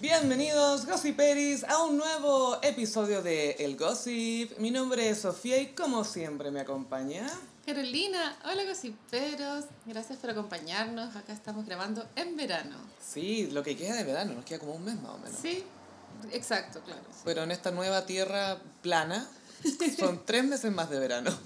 Bienvenidos, Gossiperis, a un nuevo episodio de El Gossip. Mi nombre es Sofía y como siempre me acompaña... Carolina, hola gossiperos, gracias por acompañarnos. Acá estamos grabando en verano. Sí, lo que queda de verano, nos queda como un mes más o menos. Sí, exacto, claro. sí. Pero en esta nueva tierra plana, son tres meses más de verano.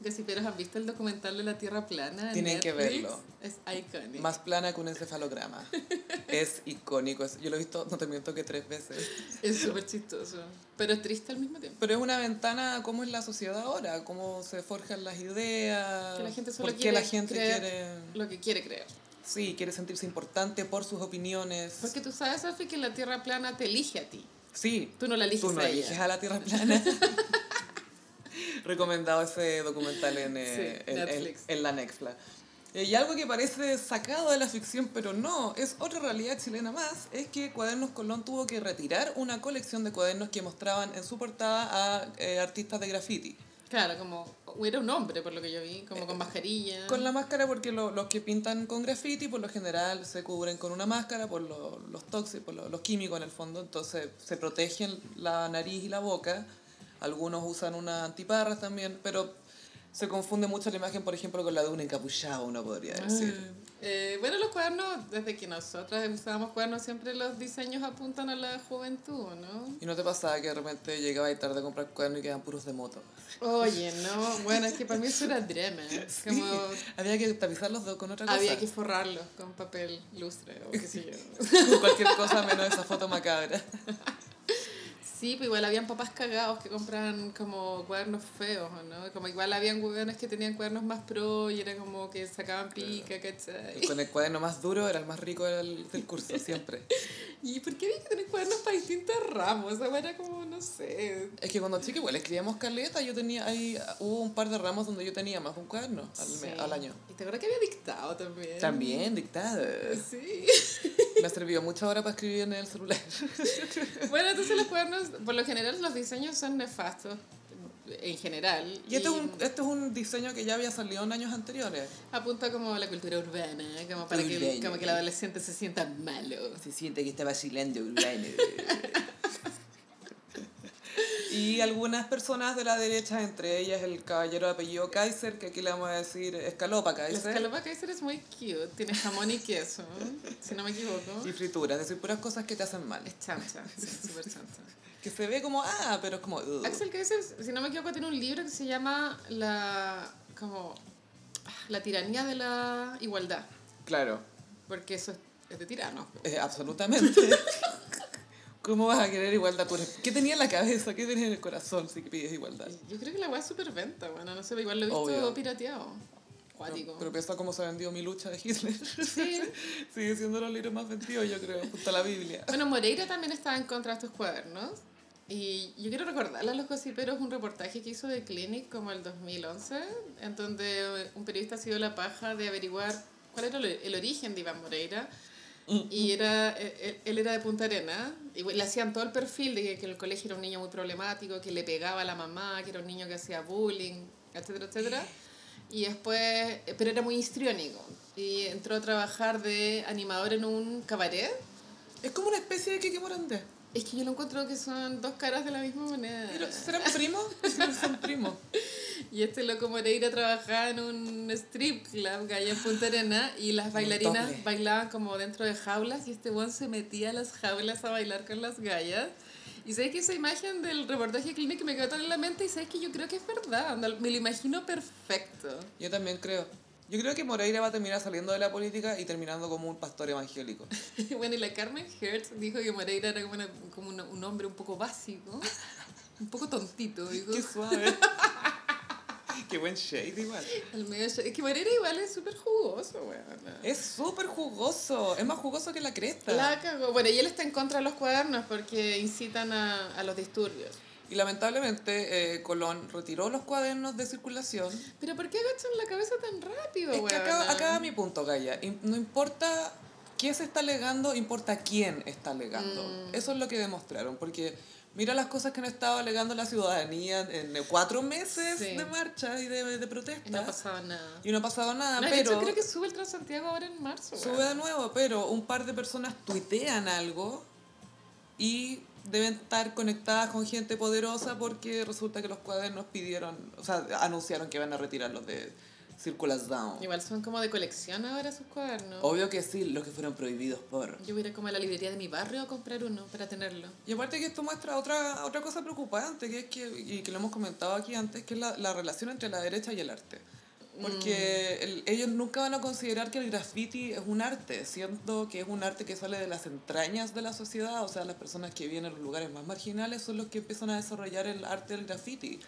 Gossiperos, ¿han visto el documental de la Tierra plana? en Tienen que Netflix? verlo. Es icónico. Más plana que un encefalograma. Es icónico. es- Yo lo he visto, no te miento que tres veces. Es súper chistoso, pero es triste al mismo tiempo. Pero es una ventana a cómo es la sociedad ahora, cómo se forjan las ideas. Que la gente solo quiere la gente creer quiere... Lo que quiere creer. Sí, quiere sentirse importante por sus opiniones. Porque tú sabes, Sofi, que la Tierra plana te elige a ti. Sí, Tú no la eliges tú no a eliges ella. a la Tierra plana. Recomendado ese documental en, eh, Sí, en, en- Netflix. en la Nextla. Eh, Y algo que parece sacado de la ficción, pero no, es otra realidad chilena más, es que Cuadernos Colón tuvo que retirar una colección de cuadernos que mostraban en su portada a eh, artistas de graffiti. Claro, como era un hombre, por lo que yo vi, como con mascarilla. Con la máscara porque lo- los que pintan con graffiti por lo general se cubren con una máscara por lo- los tóxicos, por lo- los químicos en el fondo, entonces se protegen la nariz y la boca. Algunos usan una antiparras también, pero se confunde mucho la imagen, por ejemplo, con la de un encapuchado, uno podría decir. Ah. Eh, bueno, los cuadernos, desde que nosotras usábamos cuadernos, siempre los diseños apuntan a la juventud, ¿no? ¿Y no te pasaba que de repente llegaba y tarde a comprar cuadernos y quedaban puros de moto? Oye, no, bueno, es que para mí eso era drama. Como Había que tapizarlos con otra cosa. había que forrarlos con papel lustre o qué sé yo. Con cualquier cosa menos esa foto macabra. Sí, pues igual habían papás cagados que compraban como cuadernos feos, ¿no? Como igual habían hueones que tenían cuadernos más pro y era como que sacaban pica, ¿cachai? Con el cuaderno más duro era el más rico del, del curso, siempre. ¿Y por qué había que tener cuadernos para distintos ramos? O sea, era como, no sé, Es que cuando chica igual escribíamos caleta, yo tenía ahí, hubo un par de ramos donde yo tenía más de un cuaderno al, Sí. al año. Y te acuerdas que había dictado también. También, dictado. Sí. Me ha servido mucho ahora para escribir en el celular. Bueno, entonces los cuadernos, por lo general los diseños son nefastos, en general. Y este es, un, este es un diseño que ya había salido en años anteriores. Apunta como a la cultura urbana, como para que, como que el adolescente se sienta malo. Se siente que está vacilando urbano. Y algunas personas de la derecha, entre ellas el caballero de apellido Kaiser, que aquí le vamos a decir Escalopa La Kaiser. escalopa Kaiser es muy cute, tiene jamón y queso, si no me equivoco. Y frituras, es decir, puras cosas que te hacen mal. Es chancha, sí, súper chancha. Que se ve como, ah, pero es como... Axel Kaiser, si no me equivoco, tiene un libro que se llama La, como, la tiranía de la igualdad, Claro. porque eso es, es de tiranos. Eh, absolutamente. ¿Cómo vas a querer igualdad? ¿Qué tenía en la cabeza? ¿Qué tenía en el corazón si pides igualdad? Yo creo que la weá es súper venta, bueno, no sé, igual lo he visto Obvio. pirateado. Cuático. Pero, pero piensa cómo se vendió mi lucha de Hitler. Sí. Sigue siendo los libros más vendidos, yo creo, junto a la Biblia. Bueno, Moreira también estaba en contra de estos cuadernos. Y yo quiero recordarle a los gossiperos un reportaje que hizo de Clinic como el 2011, en donde un periodista ha sido la paja de averiguar cuál era el origen de Iván Moreira. Y era, él, él era de Punta Arena, y le hacían todo el perfil de que, que el colegio era un niño muy problemático, que le pegaba a la mamá, que era un niño que hacía bullying, etcétera, etcétera. Y después, pero era muy histriónico. Y entró a trabajar de animador en un cabaret. Es como una especie de Kiki Morandé. Es que yo lo encuentro que son dos caras de la misma moneda. Pero, ¿Serán primos? Son primos. Y este loco Moreira trabajaba en un strip club allá en Punta Arena y las bailarinas doble. bailaban como dentro de jaulas y este one se metía a las jaulas a bailar con las gallas. Y sabes que esa imagen del reportaje clínico me quedó tan en la mente y sabes que yo creo que es verdad, me lo imagino perfecto. Yo también creo. Yo creo que Moreira va a terminar saliendo de la política y terminando como un pastor evangélico. bueno, y la Carmen Hertz dijo que Moreira era como, una- como una- un hombre un poco básico, un poco tontito, digo. Qué suave. Qué buen shade igual. Al medio, es que Moreira igual es súper jugoso, weón. Es súper jugoso. Es más jugoso que la cresta. La cagó. Bueno, y él está en contra de los cuadernos porque incitan a, a los disturbios. Y lamentablemente eh, Colón retiró los cuadernos de circulación. Pero ¿por qué agachan la cabeza tan rápido, Es que acá va mi punto, Gaya. No importa qué se está alegando, importa quién está alegando. Mm. Eso es lo que demostraron, porque mira las cosas que han estado alegando la ciudadanía en cuatro meses Sí. de marcha y de, de protesta. Y no ha pasado nada. Y no ha pasado nada, No, pero hecho, creo que sube el Transantiago ahora en marzo. sube de nuevo, pero un par de personas tuitean algo y deben estar conectadas con gente poderosa porque resulta que los cuadernos pidieron, o sea, anunciaron que van a retirarlos de circulación. Igual son como de colección ahora sus cuadernos. Obvio que sí, los que fueron prohibidos por... Yo voy a ir como a la librería de mi barrio a comprar uno para tenerlo. Y aparte que esto muestra otra, otra cosa preocupante, que es que, y que lo hemos comentado aquí antes, que es la, la relación entre la derecha y el arte. Porque el- ellos nunca van a considerar que el graffiti es un arte, siendo que es un arte que sale de las entrañas de la sociedad, o sea, las personas que viven en los lugares más marginales son los que empiezan a desarrollar el arte del graffiti.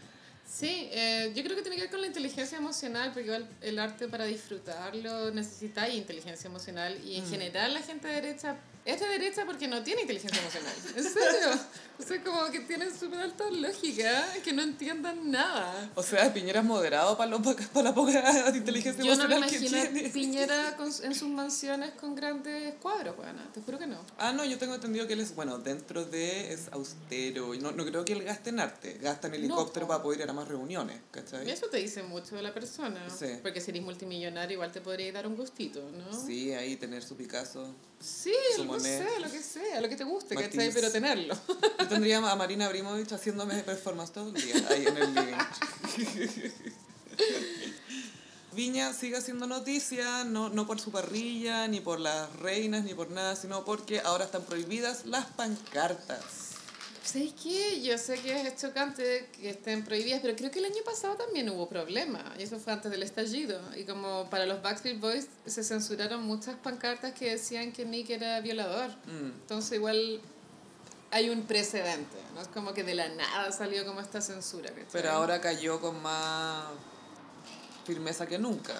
Sí, eh, yo creo que tiene que ver con la inteligencia emocional, porque igual el arte para disfrutarlo necesita inteligencia emocional y en general la gente derecha es de derecha porque no tiene inteligencia emocional. En serio. O sea, como que tienen súper alta lógica, que no entiendan nada. O sea, Piñera es moderado para, lo, para la poca inteligencia Yo no me emocional que imagino tiene. Piñera con- en sus mansiones con grandes cuadros, bueno, te juro que no. Ah, no, yo tengo entendido que él es, bueno, dentro de es austero. y No, no creo que él gaste en arte, gasta en helicóptero po. para poder ir a más reuniones, Y ¿cachai? eso te dice mucho de la persona. Sí. Porque si eres multimillonario igual te podría dar un gustito, ¿no? Sí, ahí tener su Picasso. Sí, no sé, lo que sea, lo que te guste, Matisse. ¿cachai? Pero tenerlo. Yo tendría a Marina Abramovich haciéndome performance todo el día ahí en el living. Viña sigue haciendo noticia, no, no por su parrilla, ni por las reinas, ni por nada, sino porque ahora están prohibidas las pancartas. ¿Sabes qué? Yo sé que es chocante que estén prohibidas, pero creo que el año pasado también hubo problema. Y eso fue antes del estallido. Y como para los Backstreet Boys se censuraron muchas pancartas que decían que Nick era violador. Mm. Entonces igual hay un precedente. No es como que de la nada salió como esta censura. ¿cachai? Pero ahora cayó con más firmeza que nunca.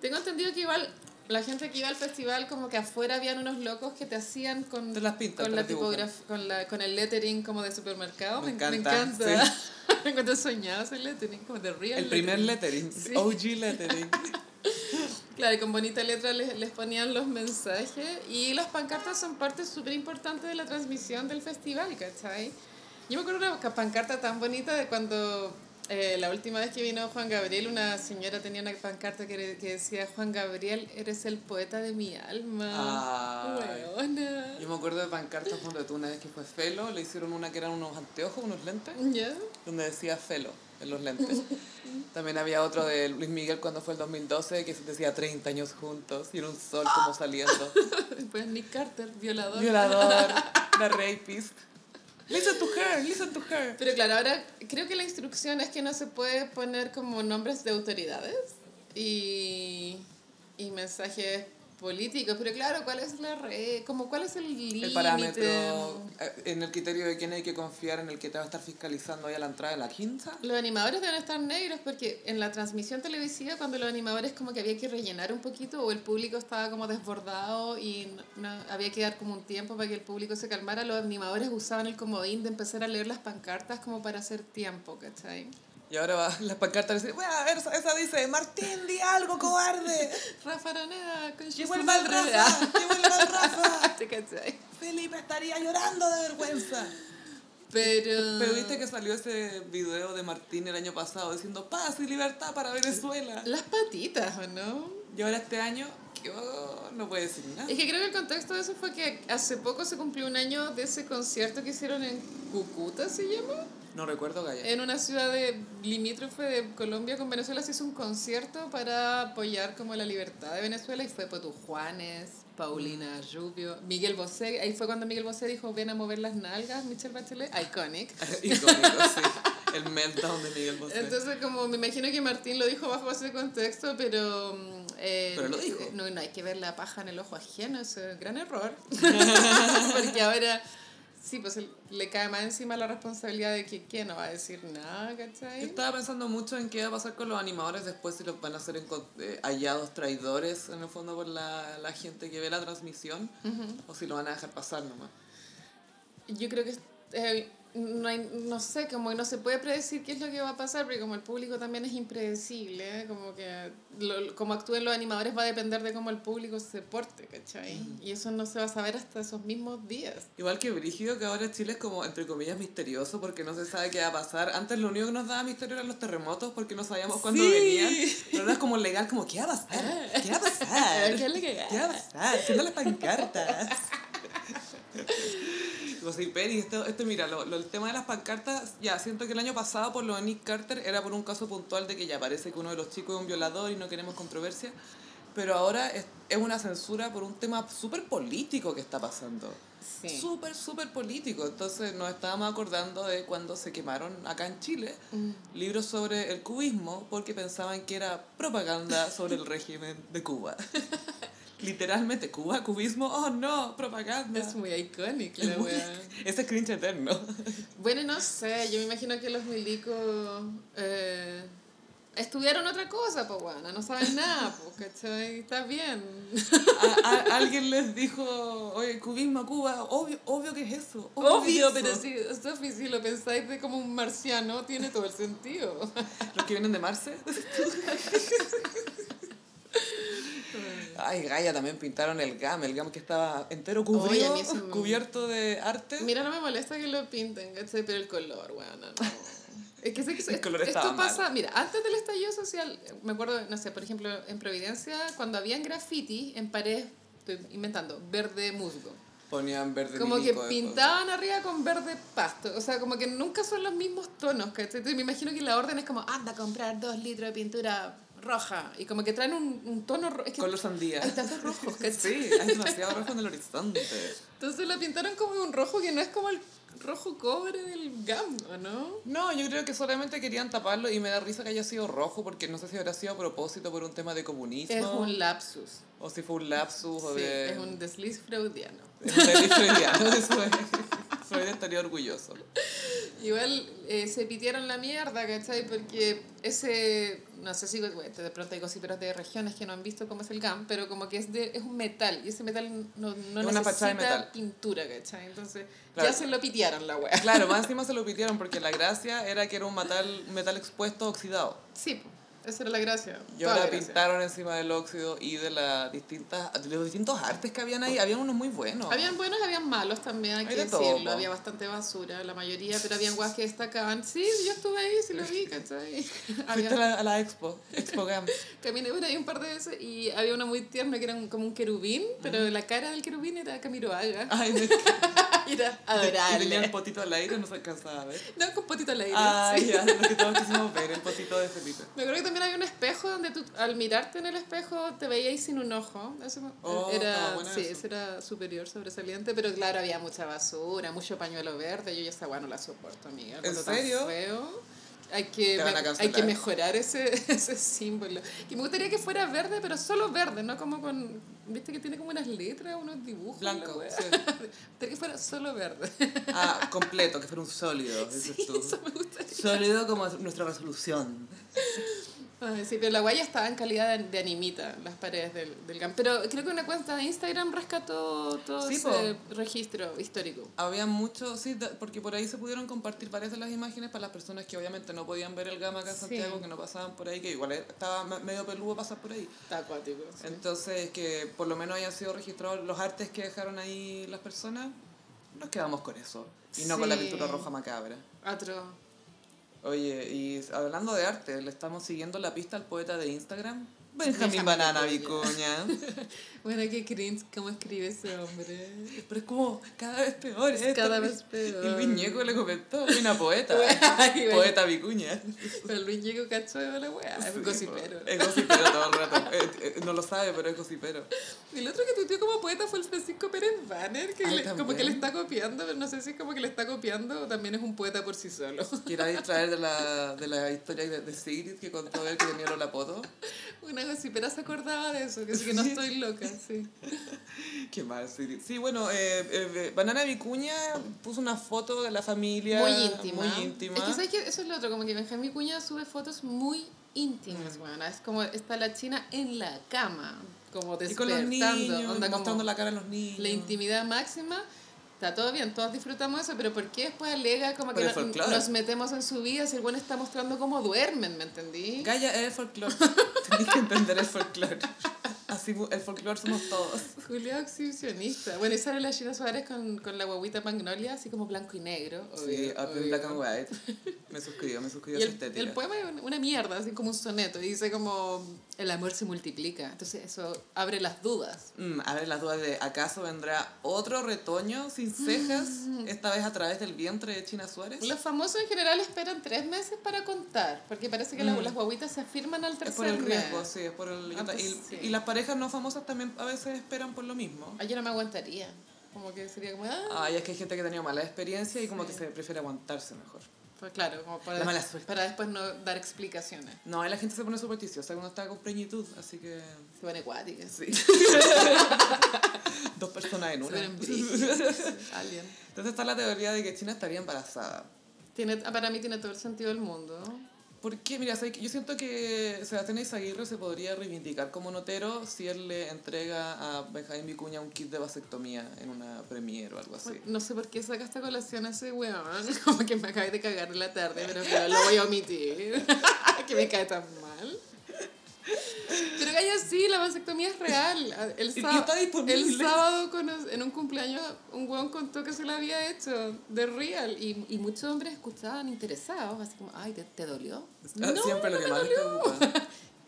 Tengo entendido que igual la gente que iba al festival como que afuera habían unos locos que te hacían con, Te las pintan, con la tipografía, con, la, con el lettering como de supermercado. Me Me, me encanta, me encanta soñado ese lettering, como de real El primer lettering. lettering, Sí. OG lettering. Claro, y con bonita letra les, les ponían los mensajes y las pancartas son parte súper importante de la transmisión del festival, ¿cachai? Yo me acuerdo una pancarta tan bonita de cuando eh, la última vez que vino Juan Gabriel, una señora tenía una pancarta que, que decía, Juan Gabriel, eres el poeta de mi alma. Weona. Yo me acuerdo de pancartas donde tú una vez que fue Felo, le hicieron una que eran unos anteojos, unos lentes, ¿Ya? donde decía Felo en los lentes. También había otro de Luis Miguel cuando fue el 2012 que decía 30 años juntos y era un sol como saliendo. Después Nick Carter, violador. Violador, la rapist. Listen to her, listen to her. Pero claro, ahora creo que la instrucción es que no se puede poner como nombres de autoridades y, y mensajes políticos. Pero claro, ¿cuál es la red? Como, ¿Cuál es el límite? El parámetro eh, en el criterio de quién hay que confiar en el que te va a estar fiscalizando ahí a la entrada de la quinta. Los animadores deben estar negros porque en la transmisión televisiva cuando los animadores como que había que rellenar un poquito o el público estaba como desbordado y no, no- había que dar como un tiempo para que el público se calmara, los animadores usaban el comodín de empezar a leer las pancartas como para hacer tiempo, ¿cachai? Y ahora va las pancartas dicen, bueno, a ver, esa, esa dice, Martín, di algo, cobarde. Rafa Araneda, con Que vuelva el. Rafa, que vuelva el Rafa. ¿Te cachai? Felipe estaría llorando de vergüenza. Pero... Pero viste que salió ese video de Martín el año pasado diciendo paz y libertad para Venezuela. Las patitas, ¿o no? Y ahora este año, que oh, no puede decir nada. Es que creo que el contexto de eso fue que hace poco se cumplió un año de ese concierto que hicieron en Cúcuta, ¿se llama? No recuerdo, Gaya. En una ciudad de limítrofe de Colombia con Venezuela se hizo un concierto para apoyar como la libertad de Venezuela y fue Potu Juanes, Paulina Rubio, Miguel Bosé, ahí fue cuando Miguel Bosé dijo ven a mover las nalgas, Michelle Bachelet, iconic. Icónico, sí. El meltdown de Miguel Bosé. Entonces, como me imagino que Martín lo dijo bajo ese contexto, pero... eh, Pero lo dijo. No, no hay que ver la paja en el ojo ajeno, es un gran error. Porque ahora, sí, pues le cae más encima la responsabilidad de que ¿quién no va a decir nada, Yo ¿cachai? estaba pensando mucho en qué va a pasar con los animadores después, si los van a ser encon- eh, hallados traidores en el fondo por la, la gente que ve la transmisión, o si lo van a dejar pasar nomás. Yo creo que eh, no, hay, no sé, como que no se puede predecir qué es lo que va a pasar, porque como el público también es impredecible, ¿eh? como que lo, como actúen los animadores va a depender de cómo el público se porte, ¿cachai? Y eso no se va a saber hasta esos mismos días. Igual que Brígido, que ahora Chile es como, entre comillas, misterioso porque no se sabe qué va a pasar. Antes lo único que nos daba misterio eran los terremotos porque no sabíamos cuándo Sí. venían. Pero ahora es como legal, como, ¿qué va a pasar? ¿Qué va a pasar? ¿Qué es lo que- ¿Qué va a pasar? ¿Qué onda las pancartas? Gossiper y esto, esto mira, lo, lo- el tema de las pancartas, ya, siento que el año pasado por lo de Nick Carter era por un caso puntual de que ya parece que uno de los chicos es un violador y no queremos controversia, pero ahora es, es una censura por un tema súper político que está pasando. Sí. Súper, súper político. Entonces nos estábamos acordando de cuando se quemaron acá en Chile Mm. libros sobre el cubismo porque pensaban que era propaganda sobre el régimen de Cuba. Literalmente, Cuba, cubismo, oh no, propaganda. Es muy icónico la wea. Ese cringe eterno. Bueno, no sé, yo me imagino que los milicos eh, estudiaron otra cosa, bueno, no saben nada, pues, ¿cachai? Está bien. A- a- alguien les dijo, oye, cubismo, Cuba, obvio, obvio que es eso. Obvio, es pero eso". si, Sofi, si lo pensáis de como un marciano, tiene todo el sentido. Los que vienen de Marce. Ay, Gaia también pintaron el GAM, el GAM que estaba entero cubrido, me- cubierto de arte. Mira, no me molesta que lo pinten, ¿cachai? Pero el color, bueno, no. Es que sé que El color esto estaba mal. pasa, mira, antes del estallido social, me acuerdo, no sé, por ejemplo, en Providencia, cuando habían graffiti en paredes, estoy inventando, verde musgo. Ponían verde Como que pintaban arriba con verde pasto. O sea, como que nunca son los mismos tonos, ¿cachai? Entonces me imagino que la orden es como, anda a comprar dos litros de pintura roja. Y como que traen un, un tono rojo. Es que Color sandía. hay tantos rojos, ¿cachai? Sí, hay demasiado rojo en el horizonte. Entonces la pintaron como un rojo que no es como el rojo cobre del GAM, ¿o no? No, yo creo que solamente querían taparlo y me da risa que haya sido rojo porque no sé si habrá sido a propósito por un tema de comunismo Es un lapsus. o si fue un lapsus o Sí, de... es un desliz freudiano. es un delito freudiano. Freud estaría orgulloso. Igual eh, se pitieron la mierda, ¿cachai? Porque ese, no sé si bueno, de pronto hay gossiperos de regiones que no han visto cómo es el GAM, pero como que es, de, es un metal y ese metal no, no Es una fachada de necesita metal. pintura, ¿cachai? Entonces Claro. ya se lo pitearon la wea. Claro, más encima se lo pitieron porque la gracia era que era un metal, metal expuesto oxidado. Sí, po, esa era la gracia. Y toda ahora la gracia. pintaron encima del óxido y de, las distintas, de los distintos artes que habían ahí. Habían unos muy buenos. Habían buenos, habían malos también, hay Hay que de decirlo. Había bastante basura, la mayoría, pero habían guas que destacaban. Sí, yo estuve ahí, sí lo vi, ¿cachai? Fuiste Había, a la, a la expo, Expo Gam. Caminé por ahí un par de veces y había una muy tierna que era un- como un querubín, pero la cara del querubín era Camiroaga. Ay, me- Era y tenía el adorable. potito al aire, no se alcanzaba a ver. No, con potito al aire. Ay, sí. ya, lo que todos quisimos ver, el potito de Felipe. Me acuerdo que también había un espejo donde tú, al mirarte en el espejo, te veías sin un ojo. Eso Oh, era, sí, eso. eso era superior, sobresaliente, pero claro, había mucha basura, mucho pañuelo verde. Yo ya esa weá no la soporto, amiga. Tan serio? feo. Hay que, hay que mejorar ese, ese símbolo. Y me gustaría que fuera verde, pero solo verde, no como con. ¿Viste que tiene como unas letras, unos dibujos? la Blanco, sí. Gustaría que fuera solo verde. Ah, completo, que fuera un sólido, Sí, eso me gustaría. Sólido como nuestra resolución. Sí, pero la guaya estaba en calidad de, de animita, las paredes del, del GAM. Pero creo que una cuenta de Instagram rescató todo Sí, ese registro histórico. Había mucho, sí, porque por ahí se pudieron compartir varias de las imágenes para las personas que obviamente no podían ver el gama acá en Sí. Santiago, que no pasaban por ahí, que igual estaba me- medio peludo pasar por ahí. Está acuático. sí. Entonces, que por lo menos hayan sido registrados los artes que dejaron ahí las personas, nos quedamos con eso. Y no con la pintura roja macabra. Oye, y hablando de arte, le estamos siguiendo la pista al poeta de Instagram, Benjamín Banana Vicuña. Bueno, qué cringe cómo escribe ese hombre. Pero es como cada vez peor. ¿eh? cada vez peor. Y el Viñeco le comentó, una poeta. Poeta Vicuña. Pero el Luis Diego cacho de la wea, es Sí, gocipero. Es gocipero todo el rato. Eh, eh, no lo sabe, pero es gocipero. Y el otro que tuiteó como poeta fue el Francisco Pérez Banner, que Ay, le- como que le está copiando, pero no sé si es como que le está copiando o también es un poeta por sí solo. Quiero distraer de la, de la historia de, de Sigrid que contó él que tenía la poto. Una gocipera se acordaba de eso, que sí que no estoy loca, sí. Qué mal, Sigrid. Sí, bueno, eh, eh, Banana Vicuña puso una foto de la familia. Muy íntima. Muy íntima. Es que sabes que eso es lo otro, como que Benjamín Cuña sube fotos muy íntimas, bueno, es como está la china en la cama, como y con despertando, los niños, onda mostrando la cara a los niños. la intimidad máxima. Está todo bien, todos disfrutamos eso, pero ¿por qué después alega como que no- nos metemos en su vida si el bueno está mostrando cómo duermen, ¿me entendí? Gaia es folclore. Tenés que entender el folclore. Así el folclore somos todos. Julio exhibicionista. Bueno, y sale la Gina Suárez con, con la guaguita Magnolia, así como blanco y negro. Sí, obvio, in obvio. black and white. Me suscribo, me suscribo Y a esa el, estética. el poema es una mierda, así como un soneto. Y dice como, el amor se multiplica. Entonces eso abre las dudas. Mm, a ver, las dudas de ¿acaso vendrá otro retoño sin cejas? Esta vez a través del vientre de China Suárez. Los famosos en general esperan tres meses para contar, porque parece que la- las guaguitas se afirman al Es tercer por el mes. riesgo, sí, es por el... Ah, pues y, sí. y las parejas no famosas también a veces esperan por lo mismo. Ay, yo no me aguantaría. Como que sería como, ah, Ay, es que hay gente que ha tenido mala experiencia y como que se prefiere aguantarse mejor. pues claro, como para, La mala suerte. para después no dar explicaciones. No, ahí la gente se pone supersticiosa cuando está con preñitud, así que... Se pone acuáticas. Sí. Dos personas en Se una. brígidas. Alien. Entonces está la teoría de que China estaría embarazada. Tiene, para mí tiene todo el sentido del mundo. ¿Por qué? Mira, yo siento que Sebastián Izaguirre se podría reivindicar como notero si él le entrega a Benjamín Vicuña un kit de vasectomía en una premiere o algo así. No sé por qué saca esta colación a ese weón. Como que me acabé de cagar en la tarde, pero lo voy a omitir. que me cae tan mal. Pero Gaya, sí, la vasectomía es real. El, está el sábado, en un cumpleaños, un weón contó que se la había hecho de real. Y, y muchos hombres escuchaban interesados, así como, ay, ¿te, te dolió? Ah, Siempre lo que más les.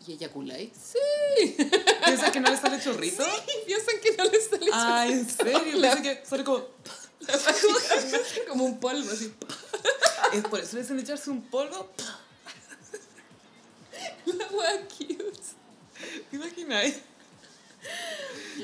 ¿Y eyaculáis? Sí. ¿Piensas que no le sale chorrito? Y piensan que no les sale Ay, ¿en serio? La- Piensan que sale como... como un polvo, así. Es por eso le dicen echarse un polvo. La wea cute. ¿Te imagináis?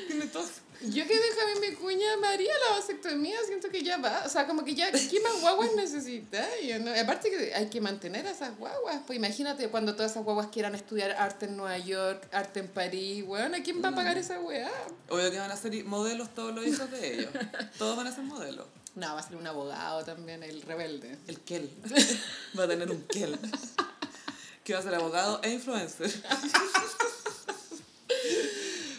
Tiene tos. Yo que Benjamín Vicuña me haría la vasectomía, siento que ya va. O sea, como que ya, ¿qué más guaguas necesita? No- aparte que hay que mantener a esas guaguas. Pues imagínate cuando todas esas guaguas quieran estudiar arte en Nueva York, arte en París, weón, ¿a quién va a pagar esa weá? Obvio que van a ser modelos todos los hijos de ellos. Todos van a ser modelos. No, va a ser un abogado también, el rebelde. El Kel. Va a tener un Kel. Que va a ser abogado e influencer.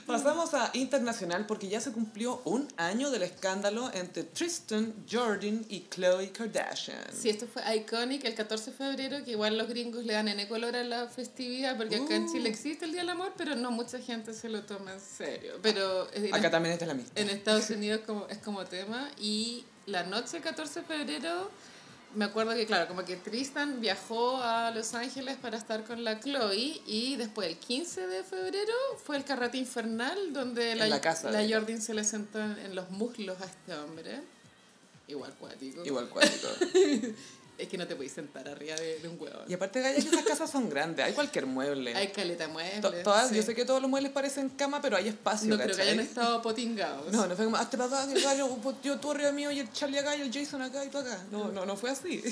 Pasamos a internacional porque ya se cumplió un año del escándalo entre Tristan, Jordan y Khloe Kardashian. Sí, esto fue iconic el 14 de febrero, que igual los gringos le dan en color a la festividad, porque acá en Uh. Chile existe el Día del Amor, pero no mucha gente se lo toma en serio. Pero en Acá también está la amistad. En Estados Unidos como, es como tema y la noche del 14 de febrero me acuerdo que claro, como que Tristan viajó a Los Ángeles para estar con la Chloe y después el 15 de febrero fue el carrete infernal donde la, la casa. Jordan se le sentó en, en los muslos a este hombre. Igual cuático. Igual cuático. Es que no te podéis sentar arriba de, de un huevo. Y aparte, Gaya, que esas casas son grandes. Hay cualquier mueble. Hay caleta muebles. To- todas, sí. Yo sé que todos los muebles parecen cama, pero hay espacio, No creo que hayan estado potingados. No, no fue como, hazte para acá, yo, tú arriba mío y el Charlie acá y el Jason acá y tú acá. No, no, no fue así.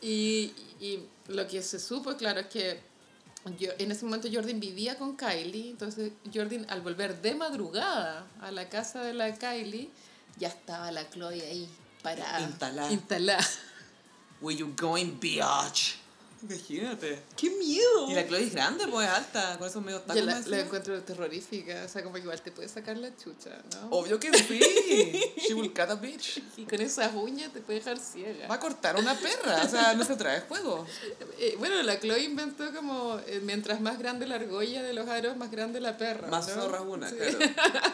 Y, y lo que se supo, claro, es que yo, en ese momento Jordan vivía con Kylie, entonces Jordan al volver de madrugada a la casa de la Kylie, ya estaba la Chloe ahí parada. Instalada. Instalada. Where you going, bitch? Imagínate. ¡Qué miedo! Y la Chloe es grande, pues alta, con esos medios Yo tacos la, la encuentro terrorífica, o sea, como que igual te puede sacar la chucha, ¿no? Obvio que sí. She will cut a bitch. Y con esas uñas te puede dejar ciega. Va a cortar una perra, o sea, no se trae juego. Eh, bueno, la Chloe inventó como, eh, mientras más grande la argolla de los aros, más grande la perra. Más ¿no? zorra una, Sí. claro.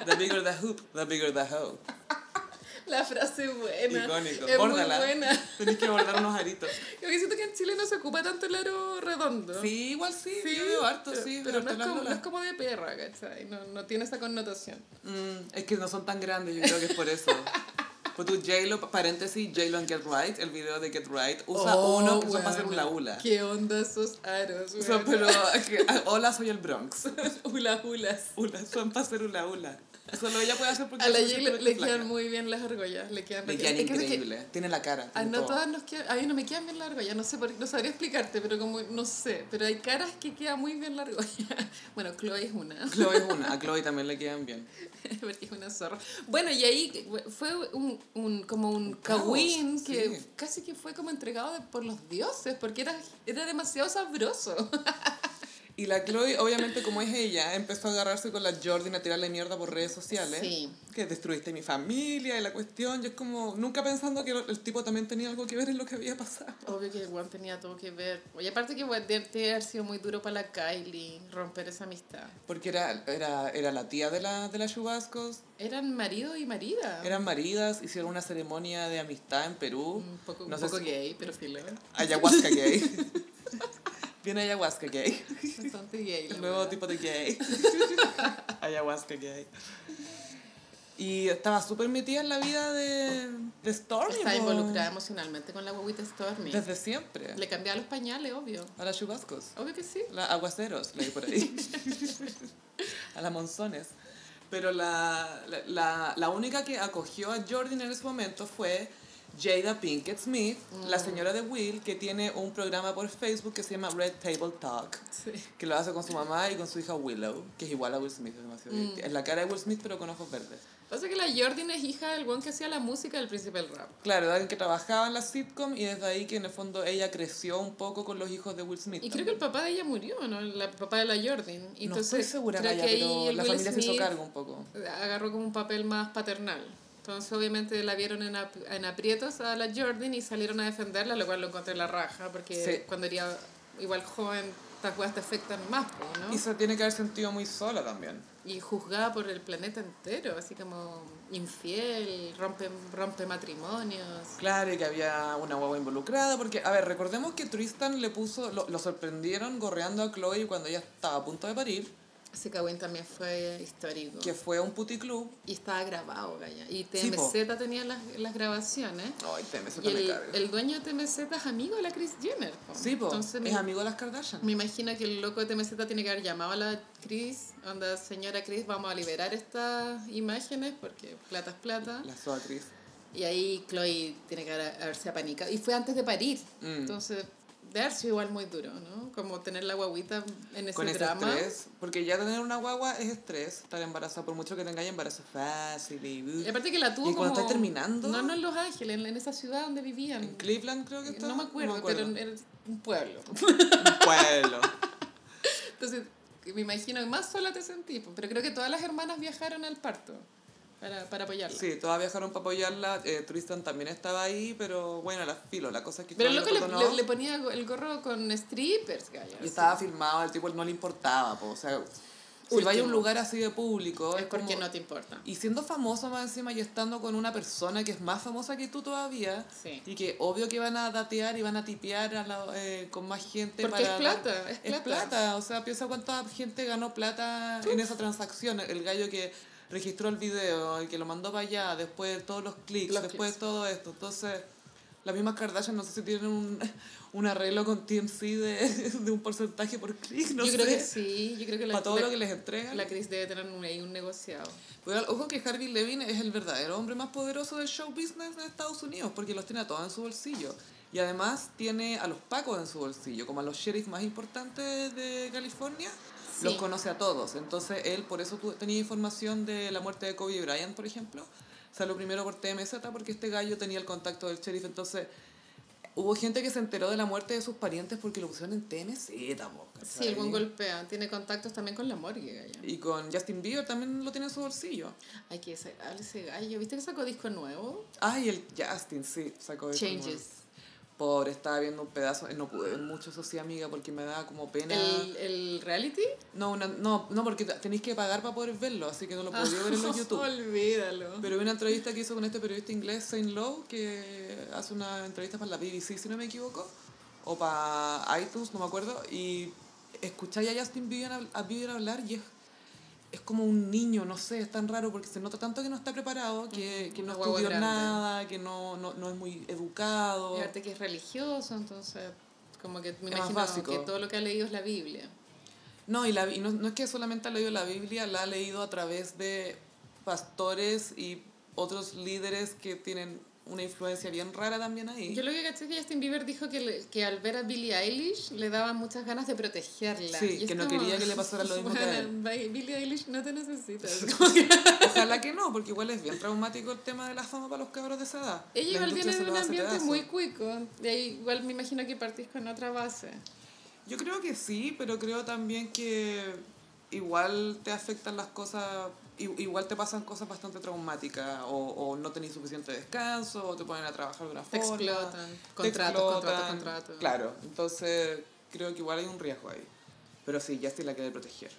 The bigger the hoop, the bigger the hoe. La frase buena. Icónico. Es Bórdala. muy buena. Tenés que bordar unos aritos. Yo siento que en Chile no se ocupa tanto el aro redondo. Sí, igual sí, yo veo harto, pero, sí. Pero no es, como, no es como de perra, ¿cachai? No, no tiene esa connotación. Mm, es que no son tan grandes, yo creo que es por eso. Pues tú, J-Lo, paréntesis, J-Lo en Get Right, el video de Get Right, usa Oh, uno que son para hacer hula hula. ¿Qué onda esos aros? Pero, que, ah, hola, soy el Bronx. hula hulas. Hula, son para hacer hula hula. Solo ella puede hacer porque A la es J súper le, le quedan muy bien las argollas. Le quedan, Le quedan es que- increíble. Tiene la cara. Ah, tiene no todo. todas nos quedan, a mí no me quedan bien las argollas, no sé, por, no sabría explicarte, pero como, no sé, pero hay caras que quedan muy bien la argolla. Bueno, Chloe es una, Chloe es una, a Chloe también le quedan bien. porque es una zorra. Bueno, y ahí fue un, un como un, caos, kawin que sí. casi que fue como entregado de- por los dioses, porque era, era demasiado sabroso. Y la Chloe, obviamente como es ella, empezó a agarrarse con la Jordan a tirarle mierda por redes sociales. Sí. Que destruiste mi familia y la cuestión. Yo es como, nunca pensando que el tipo también tenía algo que ver en lo que había pasado. Obvio que el Juan tenía todo que ver. Y aparte que bueno, debe haber sido muy duro para la Kylie romper esa amistad. Porque era, era, era la tía de la, de la Chubascos, Eran marido y marida. eran maridas, hicieron una ceremonia de amistad en Perú. un poco, no un poco si- gay, pero filo. Ayahuasca gay. Viene ayahuasca gay. Bastante gay. El nuevo wea. tipo de gay. Ayahuasca gay. Y estaba súper metida en la vida de, de Stormy. Está involucrada emocionalmente con la guaguita Stormy. Desde siempre. Le cambiaba los pañales, obvio. A las chubascos. Obvio que sí. La aguaceros, leí por ahí. a las monzones. Pero la, la, la, la única que acogió a Jordan en ese momento fue Jada Pinkett Smith, la señora de Will, que tiene un programa por Facebook que se llama Red Table Talk, Sí. que lo hace con su mamá y con su hija Willow, que es igual a Will Smith, es demasiado divertida. Es la cara de Will Smith, pero con ojos verdes. Pasa que la Jordan es hija del one que hacía la música del príncipe del rap. Claro, era alguien que trabajaba en la sitcom y desde ahí que en el fondo ella creció un poco con los hijos de Will Smith. Y creo que el papá de ella murió, ¿no? El papá de la Jordan. Y no entonces, estoy segura, creo Gaya, que ahí pero la Will familia se hizo cargo un poco. agarró como un papel más paternal. Entonces, obviamente, la vieron en, ap- en aprietos a la Jordan y salieron a defenderla, lo cual lo encontré la raja, porque Sí. cuando era igual joven, estas cosas te afectan más, ¿no? Y se tiene que haber sentido muy sola también. Y juzgada por el planeta entero, así como infiel, rompe, rompe matrimonios. Claro, y que había una guagua involucrada, porque, a ver, recordemos que Tristan le puso, lo, lo sorprendieron gorreando a Chloe cuando ella estaba a punto de parir, Ese Cagüín también fue histórico. que fue a un puticlub. Y estaba grabado, Gaya. Y Sí. TMZ tenía las, las grabaciones. Ay, teme, eso Y el, el dueño de TMZ es amigo de la Kris Jenner. po. Sí, po, Entonces, es me, amigo de las Kardashian. me imagino que el loco de TMZ tiene que haber llamado a la Kris. Onda, señora Kris, vamos a liberar estas imágenes porque plata es plata. La soa Cris. Y ahí Chloe tiene que haber- haberse apanicado. Y fue antes de parir. Mm. Entonces, de haber sido igual muy duro, ¿no? Como tener la guaguita en ese Con ese drama. estrés, porque ya tener una guagua es estrés, estar embarazada, por mucho que tengáis embarazo fácil y... Y aparte que la tuvo Y cuando como... estáis terminando- No, no en Los Ángeles, en, en esa ciudad donde vivían. En Cleveland creo que está. No me acuerdo, pero en- era un pueblo. Un pueblo. Entonces, me imagino que más sola te sentí, pues, pero creo que todas las hermanas viajaron al parto para, para apoyarla. Sí, todas viajaron para apoyarla. Eh, Tristan también estaba ahí, pero bueno, la filo. La cosa es que Pero el loco lo le, perdonó. le, le ponía el gorro con strippers, gaya. Y estaba filmado, al tipo no le importaba, po, o sea, si Último. vaya a un lugar así de público, Es es porque como- no te importa. Y siendo famoso más encima y estando con una persona que es más famosa que tú todavía, Sí. y que obvio que van a datear y van a tipear a la- eh, con más gente Porque para es plata, es Es plata. plata, o sea, piensa cuánta gente ganó plata en esa transacción. El gallo que registró el video, el que lo mandó para allá, después todos los clics, Los después clics. todo esto. Entonces, las mismas Kardashian no sé si tienen un, un arreglo con TMC de, de un porcentaje por clic, no yo sé. creo que sí, yo creo que la, para todo la, lo que les entregan. la Chris debe tener un, ahí un negociado. Ojo que Harvey Levin es el verdadero hombre más poderoso del show business de Estados Unidos, porque los tiene a todos en su bolsillo. Y además tiene a los pacos en su bolsillo, como a los sheriffs más importantes de California, Sí. los conoce a todos. Entonces él, por eso tenía información de la muerte de Kobe Bryant, por ejemplo. Salió primero por TMZ porque este gallo tenía el contacto del sheriff. Entonces hubo gente que se enteró de la muerte de sus parientes porque lo pusieron en TMZ. po, Sí, el buen golpea. Tiene contactos también con la morgue, gaya. Y con Justin Bieber también lo tiene en su bolsillo. Ay, que ese, ese gallo. ¿Viste que sacó disco nuevo? Ay, el Justin, sí, sacó eso Changes. Pobre, estaba viendo un pedazo, no pude ver mucho eso sí, amiga, porque me daba como pena. ¿El, el reality? No, una, no, no, porque tenéis que pagar para poder verlo, así que no lo podía ver en los YouTube. Olvídalo. Pero vi una entrevista que hizo con este periodista inglés, Saint Lowe, que hace una entrevista para la BBC, si no me equivoco, o para iTunes, no me acuerdo, y escucháis a Justin Bieber, a Bieber hablar y es, es como un niño, no sé, es tan raro porque se nota tanto que no está preparado, que, que no estudió nada, que no, no, no es muy educado. Y aparte que es religioso, entonces como que me Es imagino básico. que todo lo que ha leído es la Biblia. No, y, la, y no, no es que solamente ha leído la Biblia, la ha leído a través de pastores y otros líderes que tienen una influencia bien rara también ahí. Yo lo que caché es que Justin Bieber dijo que, le- que al ver a Billie Eilish le daba muchas ganas de protegerla. Sí, Y que no como, quería que le pasara lo mismo que a "Bueno, él". bye, Billie Eilish no te necesitas. Ojalá que no, porque igual es bien traumático el tema de la fama para los cabros de esa edad. Ella La igual viene de un ambiente muy cuico. De ahí igual me imagino que partís con otra base. Yo creo que sí, pero creo también que igual te afectan las cosas, igual te pasan cosas bastante traumáticas, o, o no tenés suficiente descanso, o te ponen a trabajar de una Te forma. explotan. te Contratos, contratos, contratos. Claro, entonces creo que igual hay un riesgo ahí. Pero sí, ya la quiere proteger.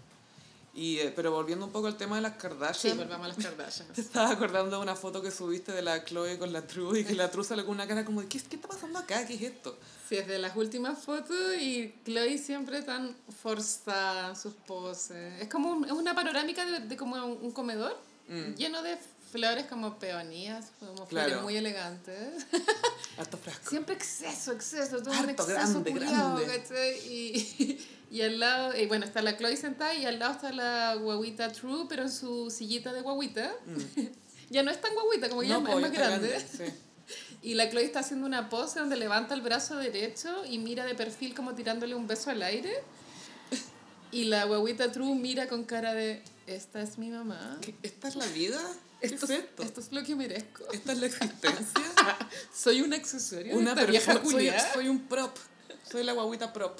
Y, eh, pero volviendo un poco al tema de las Sí, Kardashian, volvamos a las Kardashian. te estaba acordando de una foto que subiste de la Chloe con la True y que la True sale con una cara como de ¿qué, qué está pasando acá? ¿Qué es esto? Sí, es de las últimas fotos y Chloe siempre tan forzada en sus poses. Es como un- es una panorámica de, de como un, un comedor Mm. lleno de flores como peonías, como Claro. flores muy elegantes. Harto frasco. Siempre exceso, exceso, todo un exceso grande, grande. ¿cachai? Y, y al lado, y bueno, está la Chloe sentada y al lado está la guaguita True, pero en su sillita de guaguita. ya no es tan guaguita, como que ya Mm. No, es más grande. sí. Y la Chloe está haciendo una pose donde levanta el brazo derecho y mira de perfil como tirándole un beso al aire. Y la guaguita True mira con cara de, esta es mi mamá. ¿Qué- ¿Esta es la vida? ¿Qué Esto, es esto? esto es lo que merezco. ¿Esta es la existencia? Soy un accesorio una de esta vieja soy, soy un prop. Soy la guaguita prop.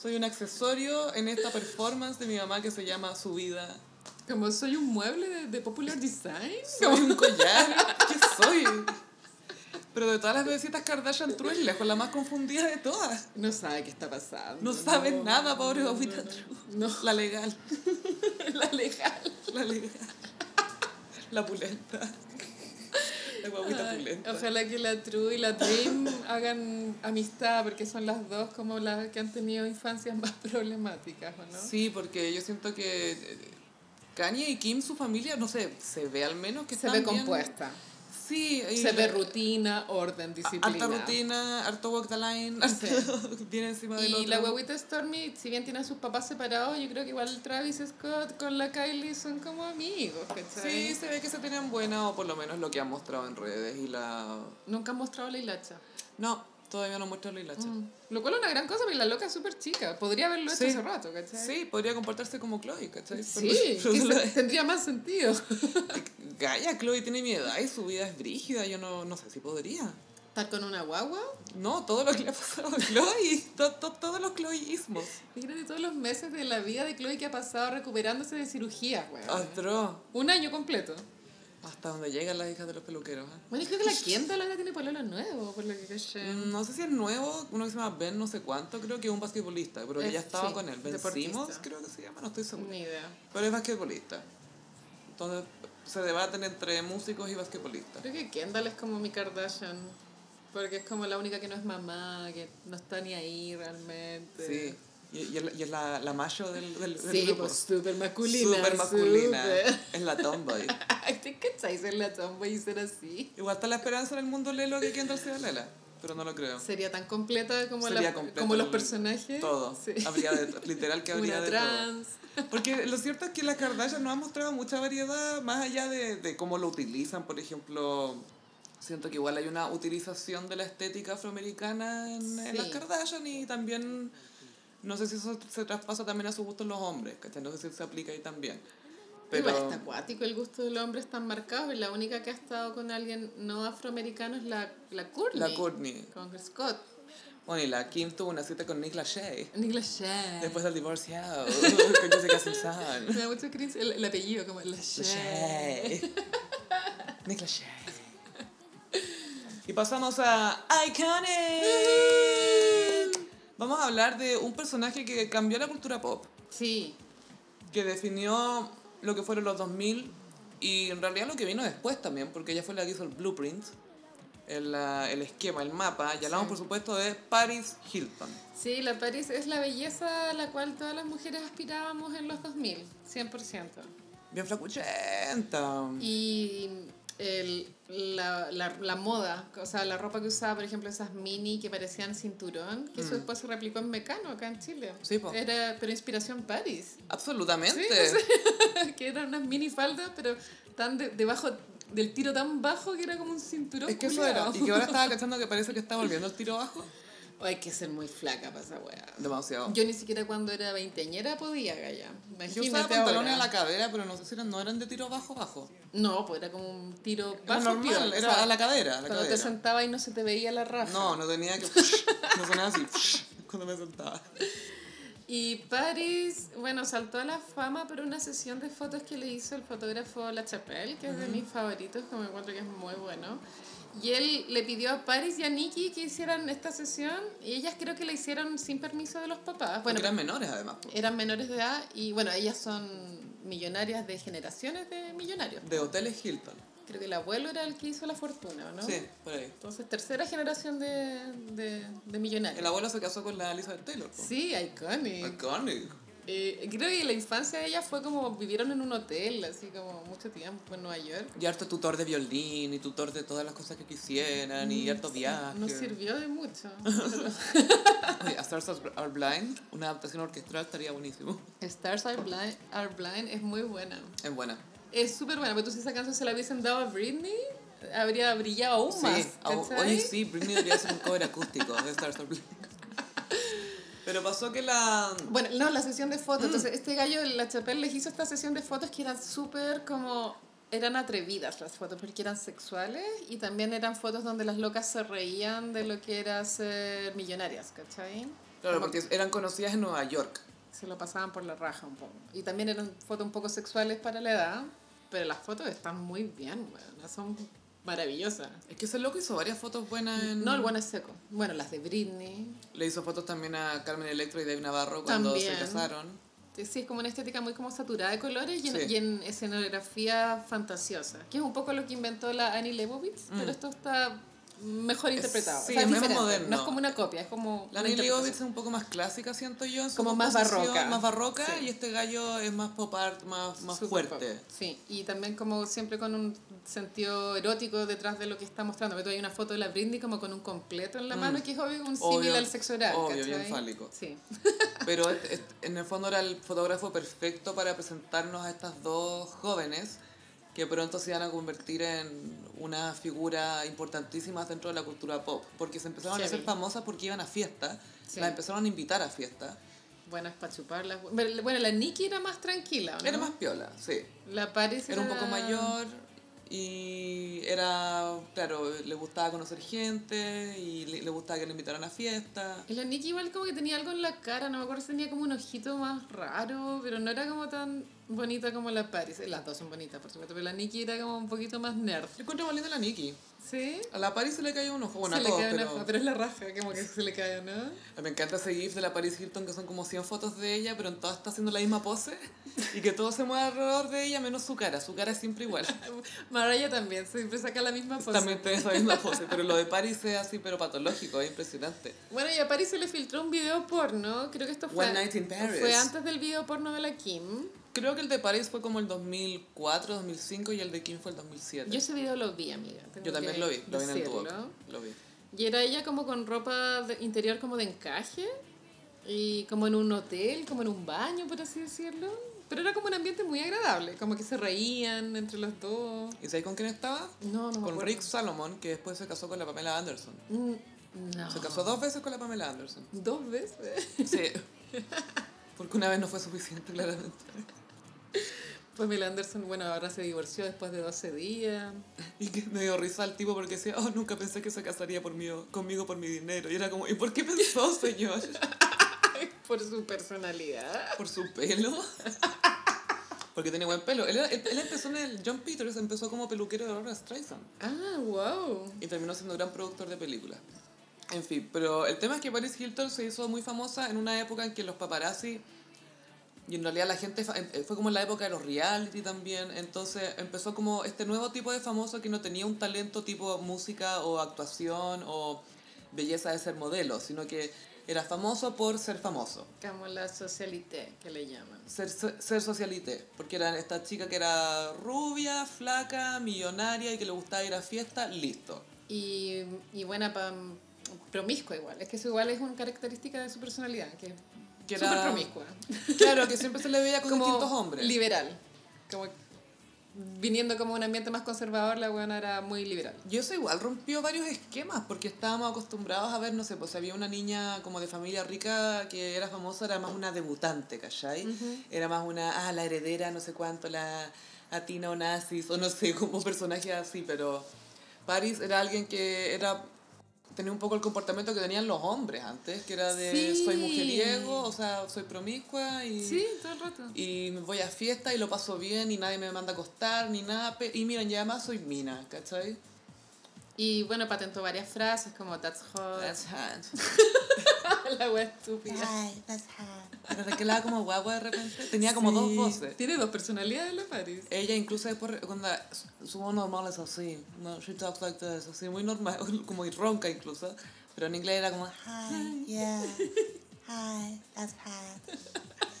Soy un accesorio en esta performance de mi mamá que se llama Su vida. Como soy un mueble de, de popular design. Soy un collar. ¿Qué soy? Pero de todas las bebecitas Kardashian, True es lejos la más confundida de todas. No sabe qué está pasando. No sabe nada, pobre no, True. No, La legal. la legal. La legal. La pulenta. La guaguita Ay, pulenta. Ojalá que la True y la Dream hagan amistad, porque son las dos como las que han tenido infancias más problemáticas, ¿o no? Sí, porque yo siento que eh, Kanye y Kim, su familia, no sé, se ve al menos que Se están ve bien- compuesta. Sí, y Se ve rutina, orden, disciplina. Harta rutina, harto walk the line, Sí. viene encima del Y otro. la huevita Stormy, si bien tiene a sus papás separados, yo creo que igual Travis Scott con la Kylie son como amigos, ¿cachai? Sí, se ve que se tenían buena, o por lo menos lo que han mostrado en redes. Y la. Nunca han mostrado la hilacha. No, todavía no muestra la hilacha. Mm. Lo cual es una gran cosa, porque la loca es súper chica. Podría haberlo hecho Sí. hace rato, ¿cachai? Sí, podría comportarse como Chloe, ¿cachai? Sí, Pero- pero se- tendría más sentido. Gaya, Chloe tiene mi edad y su vida es brígida, yo no, no sé si podría. Estar con una guagua. No, todo lo que le ha pasado a Chloe, to- to- todos los Chloeismos. Fíjate todos los meses de la vida de Chloe que ha pasado recuperándose de cirugía. Astro. Un año completo. Hasta donde llegan las hijas de los peluqueros. ¿eh? Bueno, creo que la Kendall ahora tiene pololo nuevo, por lo que caché. Mm, No sé si es nuevo, uno que se llama Ben no sé cuánto, creo que es un basquetbolista, pero que Es- ya estaba sí, con él. Simmons, creo que se llama, no estoy seguro. Ni idea. Pero es basquetbolista. Entonces se debaten entre músicos y basquetbolistas. Creo que Kendall es como mi Kardashian. Porque es como la única que no es mamá, que no está ni ahí realmente. Sí. Y, y es, la- la, macho del, del, del Sí, grupo. pues súper masculina. Súper masculina. súper. Es la tomboy. ¿te cacháis ser la tomboy y ser así? Igual está la esperanza en el mundo Lelo que Kendall sea Lela, pero no lo creo. Sería tan completa como, Sería la- completo como los personajes. Todo. Sí. Habría de, literal que habría Una de trans. todo. Porque lo cierto es que la Kardashian no ha mostrado mucha variedad más allá de, de cómo lo utilizan. Por ejemplo, siento que igual hay una utilización de la estética afroamericana en, en Sí. las Kardashian y también no sé si eso se traspasa también a su gusto en los hombres, ¿cachai? No sé si se aplica ahí también. Pero Igual está acuático, el gusto del hombre es tan marcado. Y la única que ha estado con alguien no afroamericano es la, la Courtney. la Courtney. Con Scott. Bueno, y la Kim tuvo una cita con Nick Lachey. Nick Lachey. Después del divorciado, con Jessica Simpson. Me da mucho cringe el, el apellido, como Lachey. Lachey. Nick Lachey. Y pasamos a Iconic. Vamos a hablar de un personaje que cambió la cultura pop, Sí, que definió lo que fueron los 2000 y en realidad lo que vino después también, porque ella fue la que hizo el blueprint, el, el esquema, el mapa. Y hablamos, Sí. por supuesto, de Paris Hilton. sí, la Paris es la belleza a la cual todas las mujeres aspirábamos en los 2000, 100%. Bien flacuchenta. Y el, la, la, la moda, o sea, la ropa que usaba, por ejemplo, esas mini que parecían cinturón, que eso Mm. después se replicó en Mecano, acá en Chile. Sí, po. Era, pero inspiración Paris, Absolutamente. que eran unas mini faldas, pero tan de- debajo del tiro tan bajo que era como un cinturón. Es que eso era. Y que ahora estaba cachando que parece que está volviendo el tiro bajo. O hay que ser muy flaca para esa weá. Demasiado. Yo ni siquiera cuando era veinteañera podía. Yo Imagínate usaba pantalones ahora. a la cadera, pero no sé si eran, no eran de tiro bajo bajo. No, pues era como un tiro Era bajo normal, piola, o era sea, a la cadera, a la Cuando te cadera. sentabas y no se te veía la raja. No, no tenía que... no sonaba así. cuando me sentaba. Y Paris, bueno, saltó a la fama por una sesión de fotos que le hizo el fotógrafo La Chapelle, que es de mis favoritos, que me encuentro que es muy bueno. Y él le pidió a Paris y a Nikki que hicieran esta sesión y ellas creo que la hicieron sin permiso de los papás. Bueno, eran menores además. Eran menores de edad y bueno, ellas son millonarias de generaciones de millonarios. De hoteles Hilton. Creo que el abuelo era el que hizo la fortuna, ¿no? Sí, por ahí. Entonces, tercera generación de, de, de millonarios. El abuelo se casó con la Elizabeth Taylor. ¿no? Sí, iconic. Iconic. Eh, creo que la infancia de ella fue como vivieron en un hotel, así como mucho tiempo en Nueva York. Y harto tutor de violín y tutor de todas las cosas que quisieran y harto viaje. No sirvió de mucho. Oye, A Stars Are Blind, una adaptación orquestral estaría buenísimo. Stars Are Blind, Are Blind es muy buena. Es buena. Es súper buena, pero tú si esa canción se la hubiesen dado a Britney, habría brillado aún más. Sí, ¿cachai? oye, sí, Britney debería hacer un cover acústico de Stars Are Blind. Pero pasó que la... Bueno, no, la sesión de Mm. fotos. Entonces, este gallo, la Chapelle, les hizo esta sesión de fotos que eran súper como... Eran atrevidas las fotos porque eran sexuales y también eran fotos donde las locas se reían de lo que era ser millonarias, ¿cachai? Claro, Como porque eran conocidas en Nueva York. se lo pasaban por la raja un poco. Y también eran fotos un poco sexuales para la edad, pero las fotos están muy bien, bueno, son maravillosas. Es que ese loco hizo varias fotos buenas en... No, el bueno es seco. Bueno, las de Britney. Le hizo fotos también a Carmen Electro y Dave Navarro cuando También. se casaron. Sí, es como una estética muy como saturada de colores y en, Sí. y en escenografía fantasiosa, que es un poco lo que inventó la Annie Leibovitz, pero esto está mejor interpretado. Mm. sí, O sea, es diferente. moderno. No es como una copia, es como La Nelly Leibovitz es un poco más clásica, siento yo. en su Como más barroca. Más barroca Sí. y este gallo es más pop art, más, más fuerte. pop. Sí, y también como siempre con un sentido erótico detrás de lo que está mostrando. Pero hay una foto de la Britney como con un completo en la mano, que es obvio un Mm. Símil al sexo oral. obvio, bien fálico. Sí. Pero en el fondo era el fotógrafo perfecto para presentarnos a estas dos jóvenes que pronto se iban a convertir en una figura importantísima dentro de la cultura pop. Porque se empezaron a hacer famosas porque iban a fiestas. Sí. Las empezaron a invitar a fiestas. Buenas para chuparlas. Bueno, la Nikki era más tranquila, ¿no? Era más piola, sí. La Paris Era un poco mayor y era, claro, le gustaba conocer gente y le, le gustaba que le invitaran a fiestas. Y la Nikki igual como que tenía algo en la cara, no me acuerdo si tenía como un ojito más raro, pero no era como tan bonita como la Paris. Las dos son bonitas, por supuesto, pero la Nikki era como un poquito más nerd. Yo encuentro más linda la Nikki. ¿Sí? A la Paris se le cayó un ojo, bueno, se a le todos, cae una pero... hoja, pero es la raja, como que se le cae, ¿no? Me encanta ese gif de la Paris Hilton que son como 100 fotos de ella, pero en todas está haciendo la misma pose y que todo se mueve alrededor de ella menos su cara. Su cara es siempre igual. Mariah también, siempre saca la misma pose. También tiene esa misma pose, pero lo de Paris es así, pero patológico, es impresionante. Bueno, y a Paris se le filtró un video porno, creo que esto fue... One Night in Paris. Fue antes del video porno de la Kim. Creo que el de Paris fue como el 2004, 2005 y el de Kim fue el 2007. Yo ese video lo vi, amiga. tengo Yo también lo vi, lo vi en el. Duoc. Lo vi. Y era ella como con ropa de- interior como de encaje y como en un hotel, como en un baño, por así decirlo. Pero era como un ambiente muy agradable, como que se reían entre los dos. ¿Y sabes con quién estaba? No, no Con. Rick Salomon, que después se casó con la Pamela Anderson. Mm, No. Se casó dos veces con la Pamela Anderson. ¿Dos veces? Sí. Porque una vez no fue suficiente, claramente. Pues Mel Anderson, bueno, ahora se divorció después de 12 días. Y que me dio risa al tipo porque decía, oh, nunca pensé que se casaría por mí, conmigo por mi dinero. Y era como, ¿y por qué pensó, señor? Por su personalidad. ¿Por su pelo? Porque tiene buen pelo. Él, él, él empezó en el John Peters, empezó como peluquero de Barbara Streisand. Ah, wow. Y terminó siendo gran productor de películas. En fin, pero el tema es que Paris Hilton se hizo muy famosa en una época en que los paparazzi y en realidad la gente em- fue como en la época de los reality también, entonces empezó como este nuevo tipo de famoso que no tenía un talento tipo música o actuación o belleza de ser modelo, sino que era famoso por ser famoso, Como la socialité, que le llaman. ser, ser ser socialité, porque era esta chica que era rubia, flaca, millonaria y que le gustaba ir a fiesta, listo. Y, y buena para promiscua igual. Es que eso igual es una característica de su personalidad, que Que súper era- promiscua. Claro, que siempre se le veía con como distintos hombres. liberal. Como viniendo como un ambiente más conservador, la buena era muy liberal. Y eso igual rompió varios esquemas, porque estábamos acostumbrados a ver, no sé, pues había una niña como de familia rica que era famosa, era más una debutante, ¿cachai? Era más una, ah, la heredera, no sé cuánto, la Atina Onassis, o no sé, como personaje así, pero Paris era alguien que era tenía un poco el comportamiento que tenían los hombres antes, que era de Sí. soy mujeriego, o sea, soy promiscua y, Sí, todo el rato. y voy a fiesta y lo paso bien y nadie me manda a acostar ni nada. Y miren, ya además soy mina, ¿cachai? Y bueno, patentó varias frases como That's hot. That's hot. la wea estúpida. Hi, that's hot. Pero la como guagua de repente. Tenía como dos Sí. voces. Tiene dos personalidades la Paris. Ella incluso después, cuando su voz normal es así, no, she talks like this, así muy normal, como y ronca incluso, pero en inglés era como, Hi, yeah. Hi, that's hot.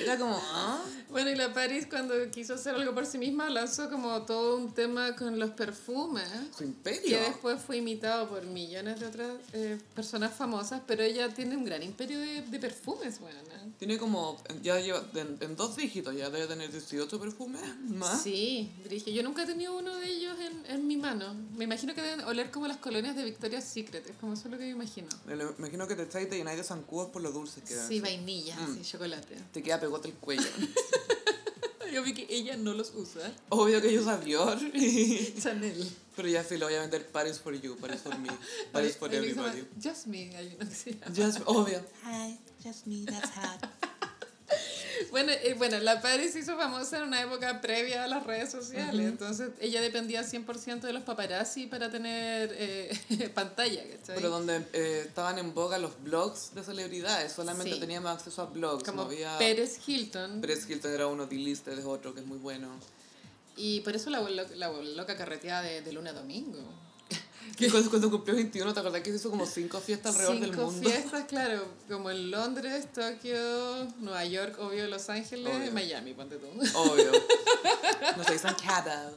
era como, ¿ah? Bueno, y la Paris cuando quiso hacer algo por sí misma lanzó como todo un tema con los perfumes. Su imperio. Que después fue imitado por millones de otras eh, personas famosas, pero ella tiene un gran imperio de, de perfumes, bueno. Tiene como, ya lleva, en, en dos dígitos, ya debe tener 18 perfumes más. Sí, Brigio. Yo nunca he tenido uno de ellos en, en mi mano. Me imagino que deben oler como las colonias de Victoria's Secret. Es como eso lo que me imagino. Me imagino que te estáis de llenáis de zancudos por lo dulces que Sí, vainilla, Mm. sí, chocolate. Te queda pegote el cuello. Yo vi que ella no los usa. Obvio que yo usa Dior, Chanel. pero ya sí lo voy a vender Paris for you, Paris for me, Paris for everybody. Just Me, hay uno que se llama. Just, obvio. Hi, just me, that's hot. Bueno, eh, bueno, la Paris se hizo famosa en una época previa a las redes sociales, entonces ella dependía 100% de los paparazzi para tener eh, pantalla, ¿cachai? Pero donde eh, estaban en boga los blogs de celebridades, solamente Sí. teníamos acceso a blogs. Como no había... Pérez Hilton. Pérez Hilton era uno, D-Listed es otro que es muy bueno. Y por eso la, la loca carreteada de, de lunes a domingo. Que cuando, cuando cumplió 21, ¿te acordás que hizo como cinco fiestas alrededor del Cinco mundo? fiestas, claro, como en Londres, Tokio, Nueva York, obvio, Los Ángeles, Obvio. Miami, ponte tú. Obvio. No se dicen cada.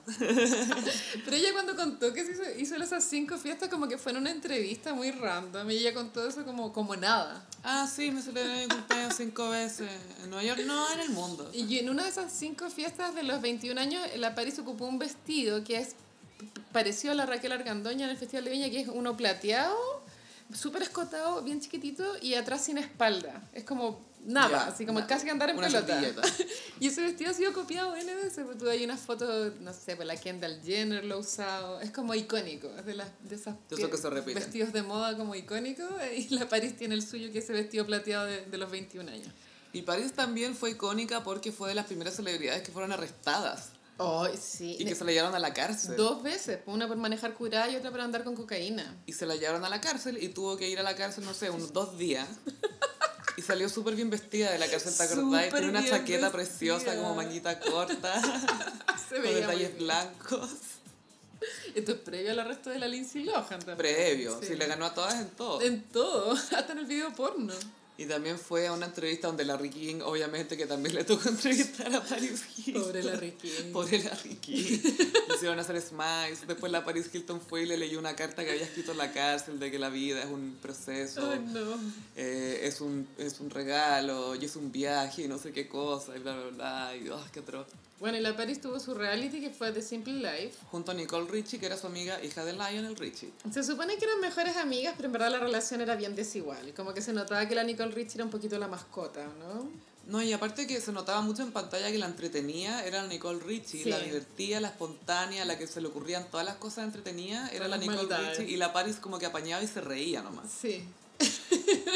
Pero ella cuando contó que hizo, hizo esas cinco fiestas como que fue en una entrevista muy random y ella contó eso como, como nada. Ah, sí, me celebré mi cumpleaños cinco veces. En Nueva York, no, en el mundo. Y en una de esas cinco fiestas de los 21 años, la Paris ocupó un vestido que es pareció a la Raquel Argandoña en el Festival de Viña, que es uno plateado, súper escotado, bien chiquitito y atrás sin espalda. Es como nada, Ya, así como nada. casi andar en Una pelota. y ese vestido ha sido copiado N veces, tú hay unas fotos, no sé, pues la Kendall Jenner lo ha usado, es como icónico, es de, las, de esas que se repiten. vestidos de moda como icónicos, y la Paris tiene el suyo, que es ese vestido plateado de, de los 21 años. Y París también fue icónica porque fue de las primeras celebridades que fueron arrestadas Oh, sí. y que se la llevaron a la cárcel. Dos veces, una por manejar curada y otra por andar con cocaína. Y se la llevaron a la cárcel y tuvo que ir a la cárcel, no sé, unos dos días. Y salió súper bien vestida de la cárcel, ¿te acordás? Tenía una chaqueta vestida. preciosa, como manguita corta, Se con detalles bien. blancos. Esto es previo al arresto de la Lindsay Lohan también. Previo, Sí. sí, le ganó a todas en todo. En todo, hasta en el video porno. Y también fue a una entrevista donde Larry King, obviamente, que también le tocó entrevistar a Paris Hilton. Pobre Larry King. Pobre Larry King. Hicieron hacer smiles. Después la Paris Hilton fue y le leyó una carta que había escrito en la cárcel de que la vida es un proceso. Ay, no. eh, es, un, es un regalo y es un viaje y no sé qué cosa y bla, bla, bla. Y, oh, qué atroz. Bueno, y la Paris tuvo su reality que fue The Simple Life. Junto a Nicole Richie, que era su amiga, hija de Lionel Richie. Se supone que eran mejores amigas, pero en verdad la relación era bien desigual. Como que se notaba que la Nicole Richie era un poquito la mascota, ¿no? No, y aparte que se notaba mucho en pantalla que la entretenía era la Nicole Richie, Sí. la divertía, la espontánea, la que se le ocurrían todas las cosas entretenidas, era Todas la Nicole maldades. Richie y la Paris como que apañaba y se reía nomás. Sí.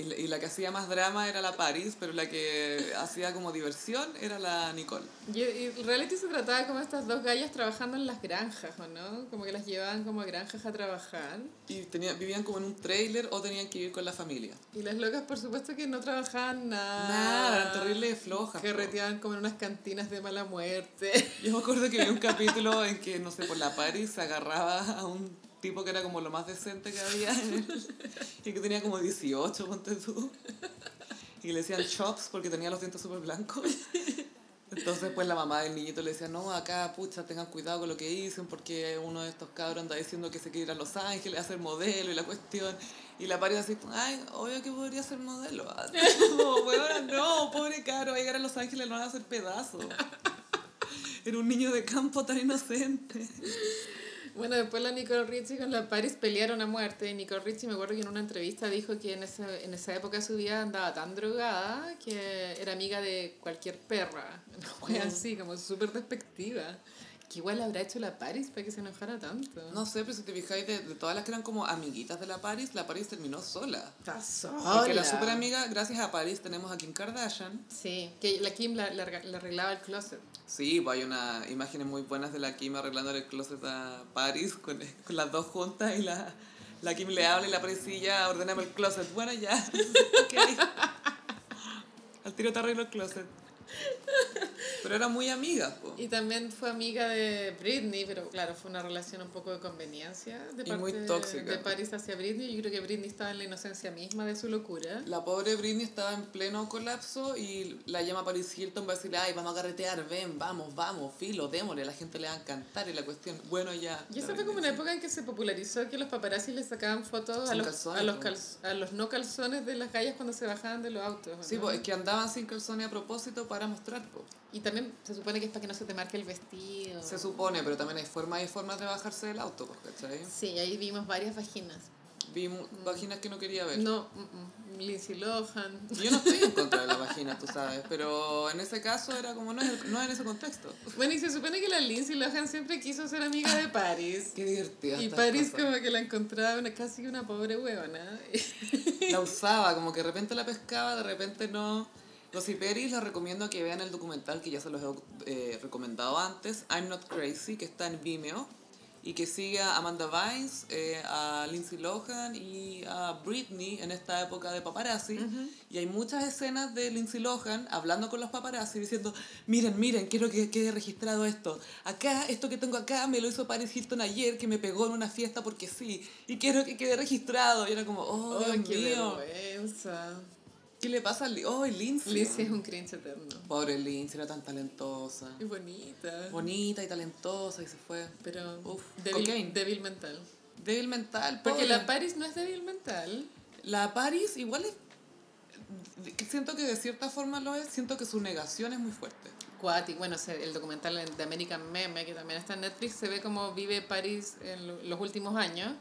Y, la- y la que hacía más drama era la Paris, pero la que hacía como diversión era la Nicole. Y, el reality se trataba como estas dos gallas trabajando en las granjas, ¿o no? Como que las llevaban como a granjas a trabajar. Y tenía, vivían como en un trailer o tenían que vivir con la familia. Y las locas, por supuesto, que no trabajaban nada. Nada, eran terribles flojas. po. Carreteaban como en unas cantinas de mala muerte. Yo me acuerdo que vi un capítulo en que, no sé, por la Paris se agarraba a un tipo que era como lo más decente que había en y que tenía como 18, ponte tú. Y le decían chops porque tenía los dientes súper blancos. Entonces, pues la mamá del niñito le decía, no, acá, pucha, tengan cuidado con lo que dicen porque uno de estos cabros anda diciendo que se quiere ir a Los Ángeles a ser modelo y la cuestión. Y la Paris así, ay, obvio que podría ser modelo. No, weona, no, pobre caro, va a llegar a Los Ángeles lo van a hacer pedazos. Era un niño de campo tan inocente. Bueno, después la Nicole Richie con la Paris pelearon a muerte. Y Nicole Richie, me acuerdo que en una entrevista dijo que en esa, en esa época de su vida andaba tan drogada que era amiga de cualquier perra. Una wea así, como súper despectiva. Que igual habrá hecho la Paris para que se enojara tanto. No sé, pero si te fijáis, de, de todas las que eran como amiguitas de la Paris, la Paris terminó sola. Está Porque la sola. super amiga, gracias a Paris, tenemos a Kim Kardashian. Sí, que la Kim la, la, la arreglaba el closet. Sí, pues hay unas imágenes muy buenas de la Kim arreglando el closet a Paris con, con las dos juntas y la, la Kim le habla y la Paris sí, ya ordename el closet. Bueno, ya. Ok. Al tiro te arreglo el closet. Pero eran muy amigas, po. Y también fue amiga de Britney, pero claro, fue una relación un poco de conveniencia de Y parte muy tóxica. de Paris hacia Britney. Yo creo que Britney estaba en la inocencia misma de su locura. La pobre Britney estaba en pleno colapso y la llama Paris Hilton para decirle, ay, vamos a carretear, ven, vamos, vamos, filo, démosle, la gente le va a encantar y la cuestión, bueno, ya. Y esa fue como una época en que se popularizó que los paparazzi le sacaban fotos a los, calzones, a, los po. calz- a los no calzones de las gallas cuando se bajaban de los autos. ¿o Sí, no? pues es que andaban sin calzones a propósito para mostrar, pues. Y también se supone que es para que no se te marque el vestido. Se supone, pero también hay formas y formas de bajarse del auto, ¿cachai? Sí, ahí vimos varias vaginas. Vi mu- vaginas que no quería ver. No, mm, mm, Lindsay Lohan. Yo no estoy en contra de las vaginas, tú sabes, pero en ese caso era como, no no en ese contexto. Bueno, y se supone que la Lindsay Lohan siempre quiso ser amiga de Paris. Qué divertida. Y Paris cosas. como que la encontraba una, casi una pobre huevona. La usaba, como que de repente la pescaba, de repente no. Los Peris les recomiendo que vean el documental que ya se los he eh, recomendado antes, I'm Not Crazy, que está en Vimeo, y que sigue a Amanda Bynes, eh, a Lindsay Lohan y a Britney en esta época de paparazzi. Y hay muchas escenas de Lindsay Lohan hablando con los paparazzi diciendo, miren, miren, quiero que quede registrado esto. Acá, esto que tengo acá me lo hizo Paris Hilton ayer, que me pegó en una fiesta porque sí. Y quiero que quede registrado. Y era como, oh, ¡Ay, Dios qué mío. vergüenza! ¿Qué le pasa a Lindsay? Oh, Lindsay. Lindsay es un cringe eterno. Pobre Lindsay, era tan talentosa. Es bonita. Bonita y talentosa y se fue. Pero Uf, débil, cocaine. débil mental. Débil mental. Porque pobre. la Paris no es débil mental. La Paris igual es... Siento que de cierta forma lo es. Siento que su negación es muy fuerte. Cuati, bueno, el documental de American Meme, que también está en Netflix, se ve cómo vive París en lo- los últimos años.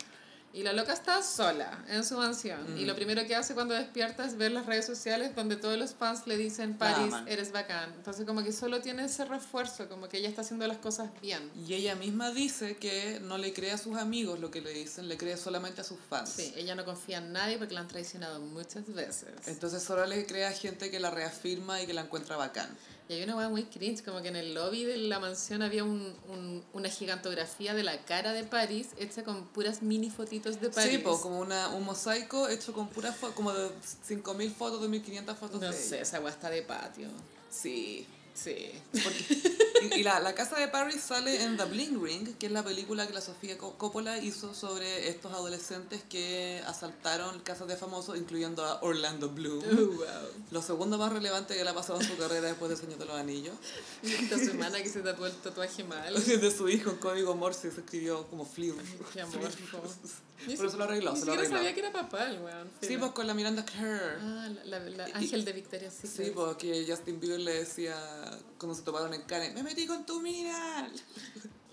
Y la loca está sola en su mansión. Y lo primero que hace cuando despierta es ver las redes sociales donde todos los fans le dicen, París, aman. eres bacán. Entonces como que solo tiene ese refuerzo, como que ella está haciendo las cosas bien. Y ella misma dice que no le cree a sus amigos lo que le dicen, le cree solamente a sus fans. Sí, ella no confía en nadie porque la han traicionado muchas veces. Entonces solo le cree a gente que la reafirma y que la encuentra bacán. Y hay una hueá muy cringe, como que en el lobby de la mansión había un, un- una gigantografía de la cara de París hecha con puras mini fotitos de París. Sí, como una, un mosaico hecho con puras fotos, como de 5.000 fotos, 2.500 fotos No de sé, ella. esa hueá está de patio. Sí. Sí. Y, y la, la casa de Paris sale en The Bling Ring, que es la película que la Sofía Co- Coppola hizo sobre estos adolescentes que asaltaron casas de famosos, incluyendo a Orlando Bloom. Uh, wow. Lo segundo más relevante que le ha pasado en su carrera después de Señor de los Anillos. Y esta semana que se tatuó el tatuaje mal. De su hijo en código Morse se escribió como Flew. Qué amor. Por eso lo arregló, Ni se lo arregló. sabía que era papá el weón. Sí, pues con la Miranda Kerr. Ah, la, la, la ángel de Victoria Secret. Sí, porque Justin Bieber le decía cuando se toparon en Cannes, me metí con tu mira.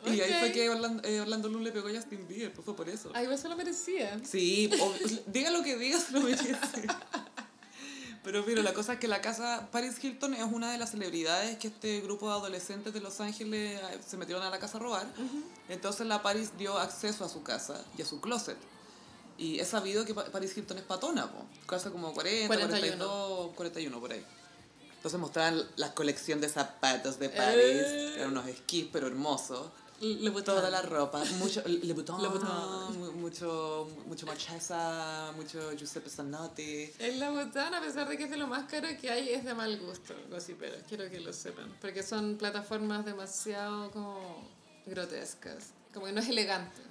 Y ahí fue que Orlando, eh, Orlando Bloom le pegó a Justin Bieber, pues fue por eso. Ay, eso lo merecía. Sí, o- diga lo que diga, se lo merece. Pero mira, la cosa es que la casa Paris Hilton es una de las celebridades que este grupo de adolescentes de Los Ángeles eh, se metieron a la casa a robar. Entonces la Paris dio acceso a su casa y a su closet. Y es sabido que Pa- Paris Hilton es patona, po. Casa como 40, 41. 42, 41 por ahí. Entonces mostraban la colección de zapatos de Paris. Eh. Eran unos esquís, pero hermosos. Le Toda la ropa, mucho Le Bouton, Le Bouton. mu- mucho, mucho Marchesa, mucho Giuseppe Zanotti. El La Botana, a pesar de que es de lo más caro que hay, es de mal gusto, gossiperos. Quiero que lo sepan. Porque son plataformas demasiado como grotescas. Como que no es elegante.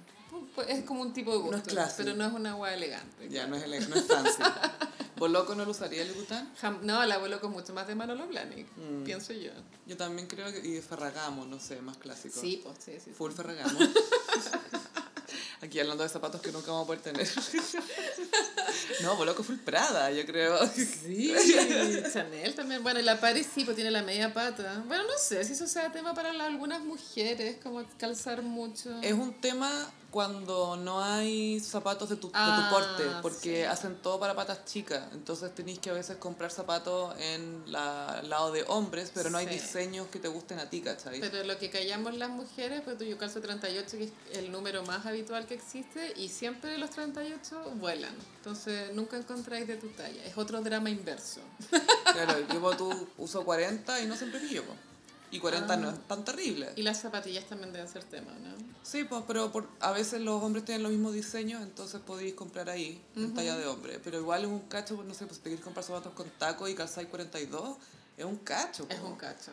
Pues Es como un tipo de gusto. No es. Pero no es una agua elegante. Ya, no es, ele- no es fancy. ¿Boloco no lo usaría el Bután? No, la abuelo con mucho más de Manolo Blahnik, Mm. pienso yo. Yo también creo que... Y Ferragamo, no sé, más clásico. Sí, pues sí, sí. sí. Full Ferragamo. Aquí hablando de zapatos que nunca vamos a poder tener. no, Boloco full Prada, yo creo. Sí, Chanel también. Bueno, y la Paris sí, pues tiene la media pata. Bueno, no sé si eso sea tema para algunas mujeres, como calzar mucho. Es un tema cuando no hay zapatos de tu, de Ah, tu porte, porque sí. hacen todo para patas chicas. Entonces tenéis que a veces comprar zapatos en la, lado de hombres, pero no hay diseños que te gusten a ti, ¿cachai? Pero lo que callamos las mujeres, pues tú yo calzo 38, que es el número más habitual que existe, y siempre los 38 vuelan. Entonces nunca encontráis de tu talla. Es otro drama inverso. Claro, yo pues, tú uso 40 y no siempre pillo, po. Y 40 no es tan terrible. Y las zapatillas también deben ser tema, ¿no? Sí, pues, pero por, a veces los hombres tienen los mismos diseños, entonces podéis comprar ahí, en talla de hombre. Pero igual es un cacho, pues, no sé, pues si te quieres comprar zapatos con taco y calzáis 42, es un cacho. Es po. un cacho.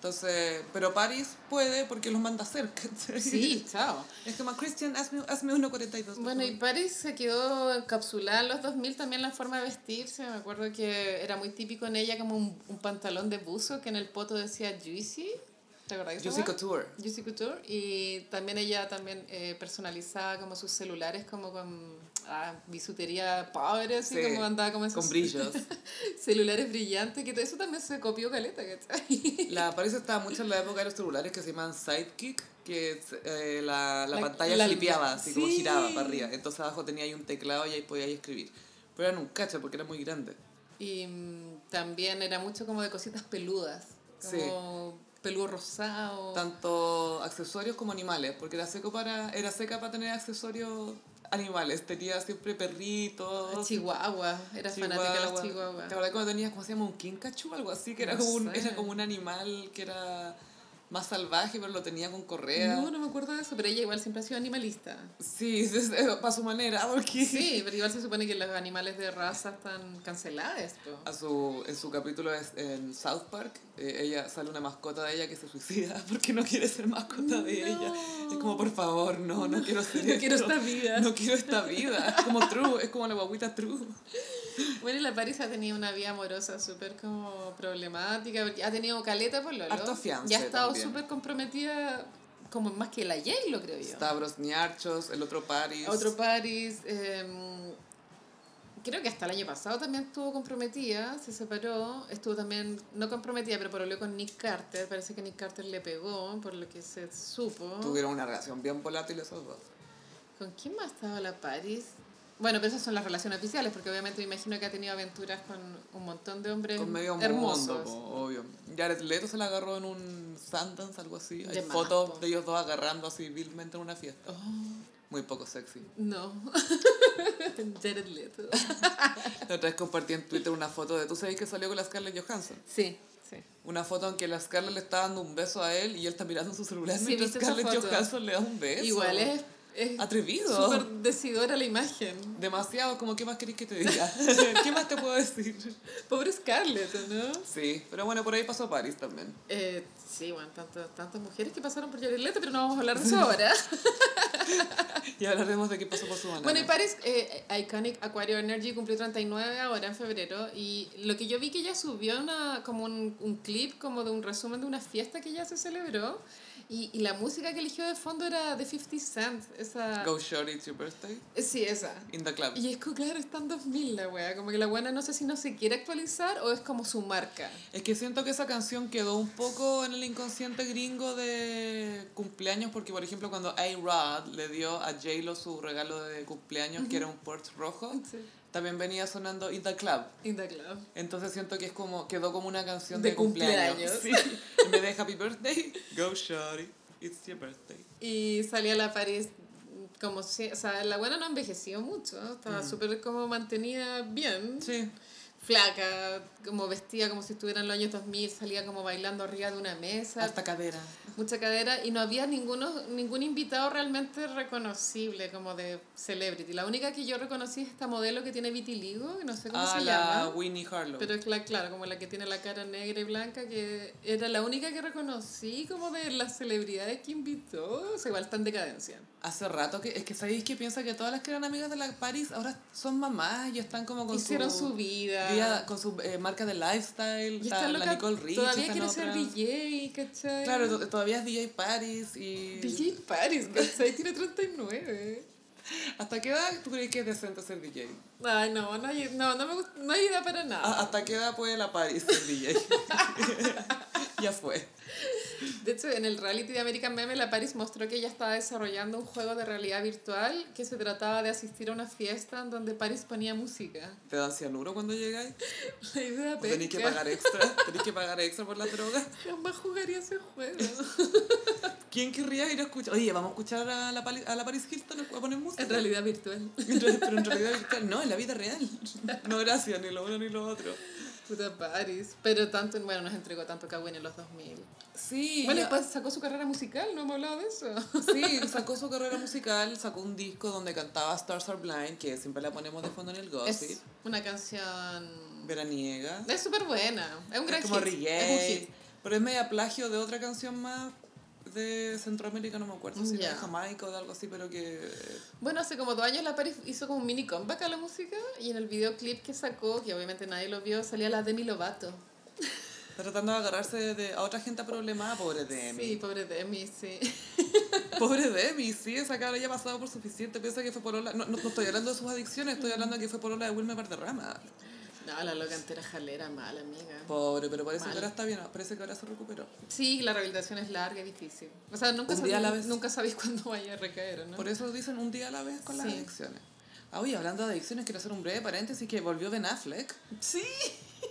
Entonces, pero Paris puede porque los manda ¿cachai? Sí, chao. Es como, Christian, hazme, hazme 1.42. por Bueno, y favor". Paris se quedó encapsulada en los 2000 también la forma de vestirse. Me acuerdo que era muy típico en ella como un, un pantalón de buzo que en el poto decía Juicy. ¿Te acordás? Juicy? Couture. Juicy Couture. Y también ella también eh, personalizaba como sus celulares como con ah, bisutería pobre, así Sí, como andaba como en Con brillos. celulares brillantes, que eso también se copió caleta, ¿cachai? La Paris estaba mucho en la época de los celulares que se llaman Sidekick, que eh, la, la, La- pantalla la- flipeaba, así como sí. giraba para arriba. Entonces abajo tenía ahí un teclado y ahí podías escribir. Pero era un cacho porque era muy grande. Y mm, también era mucho como de cositas peludas, como peludo rosado. Tanto accesorios como animales, porque era, seco para, era seca para tener accesorios animales. Tenía siempre perritos. Chihuahua, era fanática de chihuahua. chihuahuas. ¿Te acuerdas cuando tenías, cómo se llama, un kinkachu o algo así? Que era, No como un, era como un animal que era más salvaje, pero lo tenía con correa. No, no me acuerdo de eso, pero ella igual siempre ha sido animalista. Sí, es- es- para su manera, porque Sí, pero igual se supone que los animales de raza están cancelados. a su, en su capítulo es- en South Park, eh, ella sale una mascota de ella que se suicida porque no quiere ser mascota de ella. Es como, por favor, no, no quiero ser No quiero esta vida. No quiero esta vida. Es como True, es como la guaguita True. Bueno, y la Paris ha tenido una vida amorosa súper como problemática, porque ha tenido caleta por lo Y ha estado súper comprometida, como más que la J-Lo, creo yo. Stavros Niarchos, el otro Paris. Otro Paris. eh, creo que hasta el año pasado también estuvo comprometida, se separó. Estuvo también, no comprometida, pero por con Nick Carter. Parece que Nick Carter le pegó, por lo que se supo. Tuvieron una relación bien volátil esos dos. ¿Con quién más estaba la Paris? Bueno, pero esas son las relaciones oficiales, porque obviamente me imagino que ha tenido aventuras con un montón de hombres Con medio hermosos. mundo, po, obvio. Jared Leto se la agarró en un Sundance, algo así. Hay De fotos po. de ellos dos agarrando así vilmente en una fiesta. Oh, Muy poco sexy. no. Jared Leto. La otra vez compartí en Twitter una foto de... ¿Tú sabes que salió con la Scarlett Johansson? Sí, sí. Una foto en que la Scarlett le está dando un beso a él y él está mirando en su celular Sí, mientras ¿viste esa Scarlett? Johansson le da un beso. Igual es, es Atrevido. súper decidora la imagen. Demasiado, como, ¿qué más querés que te diga? ¿Qué más te puedo decir? Pobre Scarlett, ¿no? Sí, pero bueno, por ahí pasó Paris también. Eh, sí, bueno, tantas, tantas mujeres que pasaron por Jared Leto, pero no vamos a hablar de eso ahora. Y hablaremos de qué pasó por su banana. Bueno, y Paris, eh, Iconic Aquario Energy cumplió 39 ahora en febrero y lo que yo vi que ella subió una, como un, un clip como de un resumen de una fiesta que ya se celebró y, y la música que eligió de fondo era de 50 Cent, esa... Go Shorty, it's your birthday. Eh, Sí, esa. In the club. Y es que claro, está en 2000 la wea, como que la buena no sé si no se quiere actualizar o es como su marca. Es que siento que esa canción quedó un poco en el inconsciente gringo de cumpleaños, porque por ejemplo cuando A-Rod le dio a J-Lo su regalo de cumpleaños, que era un Porsche rojo, Sí. También venía sonando In the Club. In the club. Entonces siento que es como, quedó como una canción De de, cumpleaños. cumpleaños. Sí. En vez de Happy Birthday, Go Shorty, it's your birthday. Y salía la Paris como si, o sea, la buena no envejeció mucho, estaba súper como mantenida bien, Sí. Flaca, como vestida como si estuviera en los años 2000, salía como bailando arriba de una mesa, Hasta cadera. mucha cadera y no había ninguno, ningún invitado realmente reconocible como de celebrity. La única que yo reconocí es esta modelo que tiene vitiligo, que no sé cómo Ah, se la llama. Winnie Harlow. Pero es la, claro, como la que tiene la cara negra y blanca, que era la única que reconocí como de las celebridades que invitó. O sea, igual en decadencia. Hace rato que, es que sabéis que piensa que todas las que eran amigas de la Paris ahora son mamás y están como con Hicieron su, su vida. Con su eh, marca de lifestyle. Está está la loca, Nicole Rich. todavía quiere en ser otra. DJ, ¿cachai? Claro, to- todavía es DJ Paris y... DJ Paris, ¿cachai? Tiene 39. ¿Hasta qué edad tú crees que es decente ser DJ? Ay, no, no hay, no, no me gusta, no hay idea para nada. ¿Hasta qué edad puede la Paris ser DJ? ya fue. De hecho, en el reality de American Meme, la Paris mostró que ella estaba desarrollando un juego de realidad virtual que se trataba de asistir a una fiesta en donde Paris ponía música. ¿Te dan cianuro cuando llegáis? La idea ¿O tenéis que pagar extra? ¿Tenéis que pagar extra por la droga? Jamás jugaría ese juego. ¿Quién querría ir a escuchar? Oye, vamos a escuchar a la, Pali- a la Paris Hilton a poner música. En realidad virtual. Pero en realidad virtual, no, en la vida real. No, gracias, ni lo uno ni lo otro. Puta Paris. Pero tanto, bueno, nos entregó tanto Kawin en los 2000. Sí, Bueno, después sacó su carrera musical, no hemos hablado de eso. sí, sacó su carrera musical, sacó un disco donde cantaba Stars Are Blind, que siempre la ponemos de fondo en el gossip. Es una canción... Veraniega. Es súper buena. Es un gran es como hit. reggae, Es un hit. pero es media plagio de otra canción más de Centroamérica, no me acuerdo si Ya. de Jamaica o de algo así, pero que... Bueno, hace como dos años la Paris hizo como un mini comeback a la música y en el videoclip que sacó, que obviamente nadie lo vio, salía la Demi Lovato. Tratando de agarrarse de, a otra gente problemada, pobre Demi. Sí, pobre Demi, sí. Pobre Demi, sí, esa cabra ya ha pasado por suficiente. Piensa que fue por No, no, no estoy hablando de sus adicciones, estoy hablando de que fue por de Wilmer Valderrama. No, la loca entera jalera, mala amiga. Pobre, pero parece Mal. que ahora está bien, parece que ahora se recuperó. Sí, la rehabilitación es larga y difícil. O sea, nunca, a la sabéis, vez. nunca sabéis cuándo vaya a recaer, ¿no? Por eso dicen un día a la vez con las Sí. adicciones. Ah, oye, hablando de adicciones, quiero hacer un breve paréntesis que volvió Ben Affleck. Sí.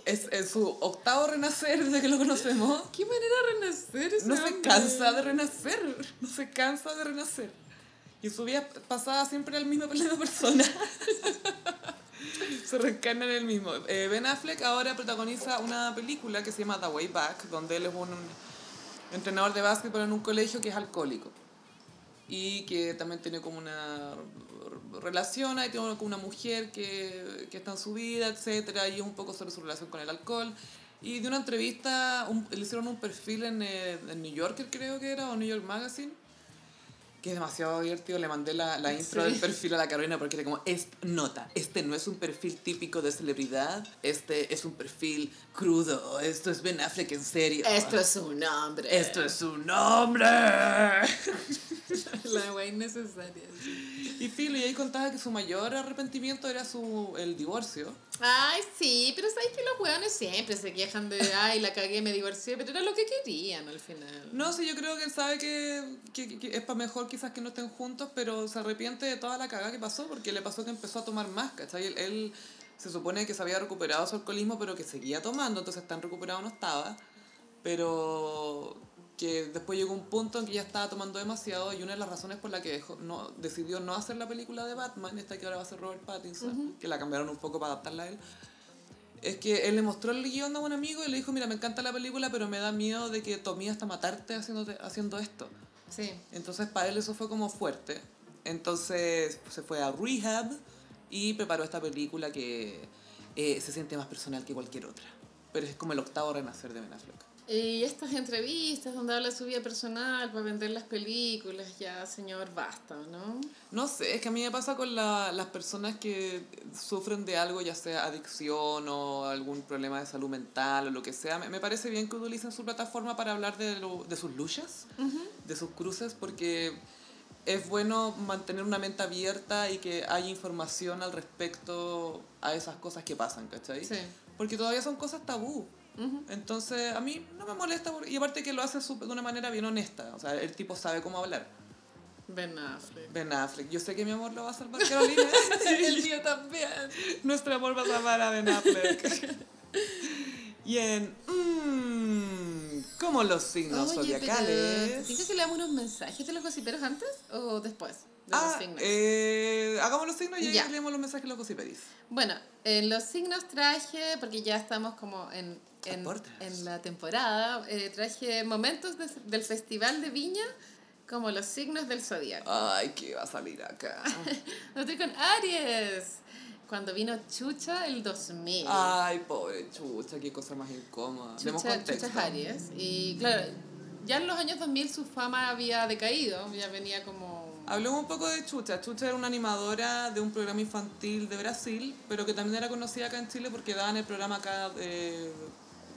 Es, es su octavo renacer desde que lo conocemos. ¿Qué manera de renacer ese No se hombre? cansa de renacer, no se cansa de renacer. Y su vida pasada siempre el mismo, la misma persona. se reencarna en el mismo. Eh, ben Affleck ahora protagoniza una película que se llama The Way Back, donde él es un entrenador de básquetbol en un colegio que es alcohólico. Y que también tiene como una relación, ahí tiene como una mujer que, que está en su vida, etcétera Y es un poco sobre su relación con el alcohol. Y de una entrevista, un- le hicieron un perfil en, eh, en New Yorker, creo que era, o New York Magazine, que es demasiado divertido. Le mandé la, la intro Sí. del perfil a la Carolina porque era como, es, nota, este no es un perfil típico de celebridad, este es un perfil crudo, esto es Ben Affleck en serio. Esto es un hombre. Esto es su nombre. La wea innecesaria. sí. Y Phil, y ahí contaba que su mayor arrepentimiento era su, el divorcio. Ay, sí, pero sabes que los weones siempre se quejan de, ay, la cagué, me divorcié, pero era lo que querían al final. No, sí, yo creo que él sabe que, que, que es para mejor quizás que no estén juntos, pero se arrepiente de toda la cagada que pasó, porque le pasó que empezó a tomar más, ¿cachai? Él, él se supone que se había recuperado su alcoholismo, pero que seguía tomando, entonces tan recuperado no estaba, pero que después llegó un punto en que ya estaba tomando demasiado y una de las razones por la que dejó, no, decidió no hacer la película de Batman, esta que ahora va a ser Robert Pattinson, que la cambiaron un poco para adaptarla a él, es que él le mostró el guion a un amigo y le dijo, mira, me encanta la película, pero me da miedo de que tomé hasta matarte haciéndote, haciendo esto. Sí. Entonces para él eso fue como fuerte. Entonces se fue a rehab y preparó esta película que eh, se siente más personal que cualquier otra. Pero es como el octavo renacer de Ben Affleck. Y estas entrevistas donde habla de su vida personal para vender las películas, ya, señor, basta, ¿no? No sé, es que a mí me pasa con la- las personas que sufren de algo, ya sea adicción o algún problema de salud mental o lo que sea. Me, me parece bien que utilicen su plataforma para hablar de, lo- de sus luchas, de sus cruces, porque es bueno mantener una mente abierta y que haya información al respecto a esas cosas que pasan, ¿cachai? Sí. Porque todavía son cosas tabú. Entonces, a mí no me molesta, y aparte que lo hace de una manera bien honesta. O sea, el tipo sabe cómo hablar. Ben Affleck. Ben Affleck. Yo sé que mi amor lo va a salvar Carolina. El mío también. Nuestro amor va a salvar a Ben Affleck. y en... Mmm, como los signos Oye, zodiacales. ¿Tienes que leamos unos mensajes de los gossiperos antes o después de Ah, los signos? eh, hagamos los signos y Ya. leemos los mensajes de los gossipedis. Bueno, en los signos traje, porque ya estamos como en, en, en la temporada, eh, traje momentos de- del Festival de Viña como los signos del zodiaco. Ay, ¿qué va a salir acá? Estoy con Aries, cuando vino Chucha el 2000. Ay, pobre chucha, qué cosa más incómoda. Chucha. Chucha. Y claro, ya en los años 2000 su fama había decaído, ya venía como... Hablemos un poco de Chucha. Chucha era una animadora de un programa infantil de Brasil, pero que también era conocida acá en Chile porque daban el programa acá de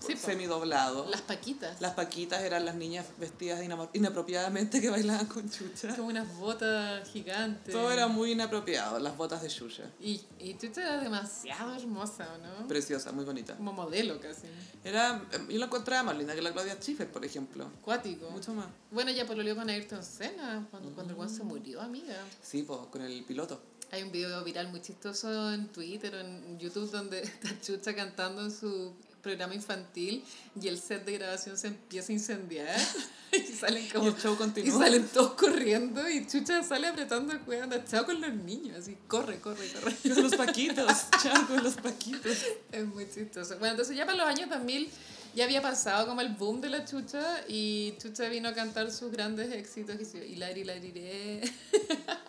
Sí, semidoblado. Las paquitas. Las paquitas eran las niñas vestidas inapropiadamente que bailaban con chucha. Como unas botas gigantes. Todo era muy inapropiado, las botas de Xuxa. Y, y Chucha era demasiado hermosa, ¿o ¿no? Preciosa, muy bonita. Como modelo casi. Era, em, yo la encontraba más linda que la Claudia Schiffer, por ejemplo. Cuático. Mucho más. Bueno, ya pololeó con Ayrton Senna cuando, cuando el weón se murió, amiga. Sí, po, con el piloto. Hay un video viral muy chistoso en Twitter o en YouTube donde está Chucha cantando en su programa infantil y el set de grabación se empieza a incendiar y salen Y como el show y continúa. salen todos corriendo y Chucha sale apretando el cuello chao con los niños así corre corre corre Con los paquitos, chao, con los paquitos. es muy chistoso bueno entonces ya para los años 2000 ya había pasado como el boom de la Chucha y Chucha vino a cantar sus grandes éxitos y se- Hilari Hilariré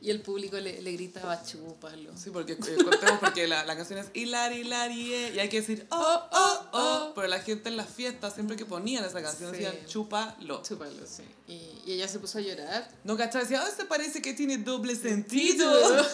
y el público le, le gritaba chúpalo Sí, porque, eh, contemos porque la, la canción es Hilari, Hilari, eh, y hay que decir oh, oh, oh. Pero la gente en las fiestas, siempre que ponían esa canción, Sí. decían chúpalo. Chúpalo, sí. Y, y ella se puso a llorar. No, ¿cachai? Decía, oh, este parece que tiene doble sentido.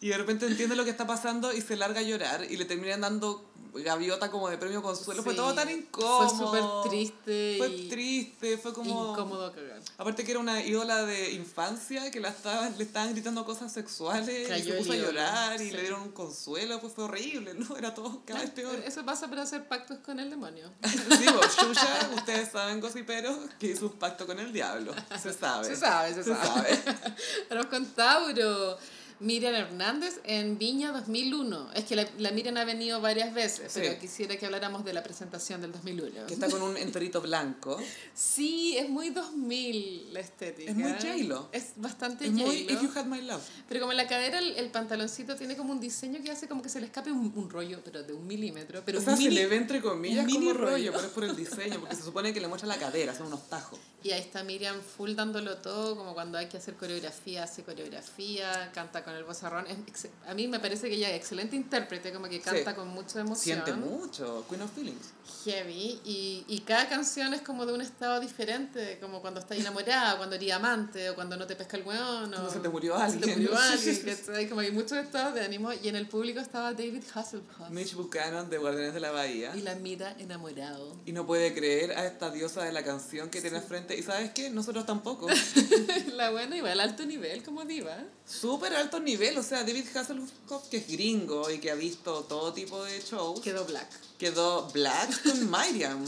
Y de repente entiende lo que está pasando y se larga a llorar y le terminan dando gaviota como de premio consuelo. Fue todo tan incómodo. Fue súper triste Fue y triste, fue como... incómodo a cagar. Aparte que era una ídola de infancia que la estaban, le estaban gritando cosas sexuales y Cayó se el puso a llorar y le dieron un consuelo, pues fue horrible, ¿no? Era todo cada vez peor. Eso pasa por hacer pactos con el demonio. Sí, pues, Xuxa, ustedes saben, gossiperos, que hizo un pacto con el diablo. Se sabe. Se sabe, se, Se sabe. sabe. Vamos con Tauro. Miriam Hernández en Viña 2001. Es que la, la Miriam ha venido varias veces, Sí. pero quisiera que habláramos de la presentación del 2001. Que está con un enterito blanco. Sí, es muy 2000 la estética. Es muy J-Lo. Es bastante Es muy. If You Had My Love. Pero como en la cadera el, el pantaloncito tiene como un diseño que hace como que se le escape un, un rollo, pero de un milímetro. Pero o sea, se le ve entre comillas un como mini rollo, rollo. pero es por el diseño, porque se supone que le muestra la cadera, son unos tajos. Y ahí está Miriam full dándolo todo, como cuando hay que hacer coreografía, hace coreografía, canta con el vozarrón. Es ex- a mí me parece que ella es excelente intérprete, como que canta Sí. con mucha emoción. Siente mucho, Queen of Feelings. Heavy. Y, y cada canción es como de un estado diferente, como cuando estás enamorada, cuando eres amante, o cuando no te pesca el o Cuando se te murió se te alguien. murió alguien, ¿cachai? Como hay muchos estados de ánimo. Y en el público estaba David Hasselhoff. Mitch Buchanan de Guardianes de la Bahía. Y la mira enamorado. Y no puede creer a esta diosa de la canción que tiene al frente. ¿Y sabes qué? Nosotros tampoco. la buena igual, alto nivel como diva. Súper alto nivel. O sea, David Hasselhoff, que es gringo y que ha visto todo tipo de shows, Quedó black. quedó black con Miriam.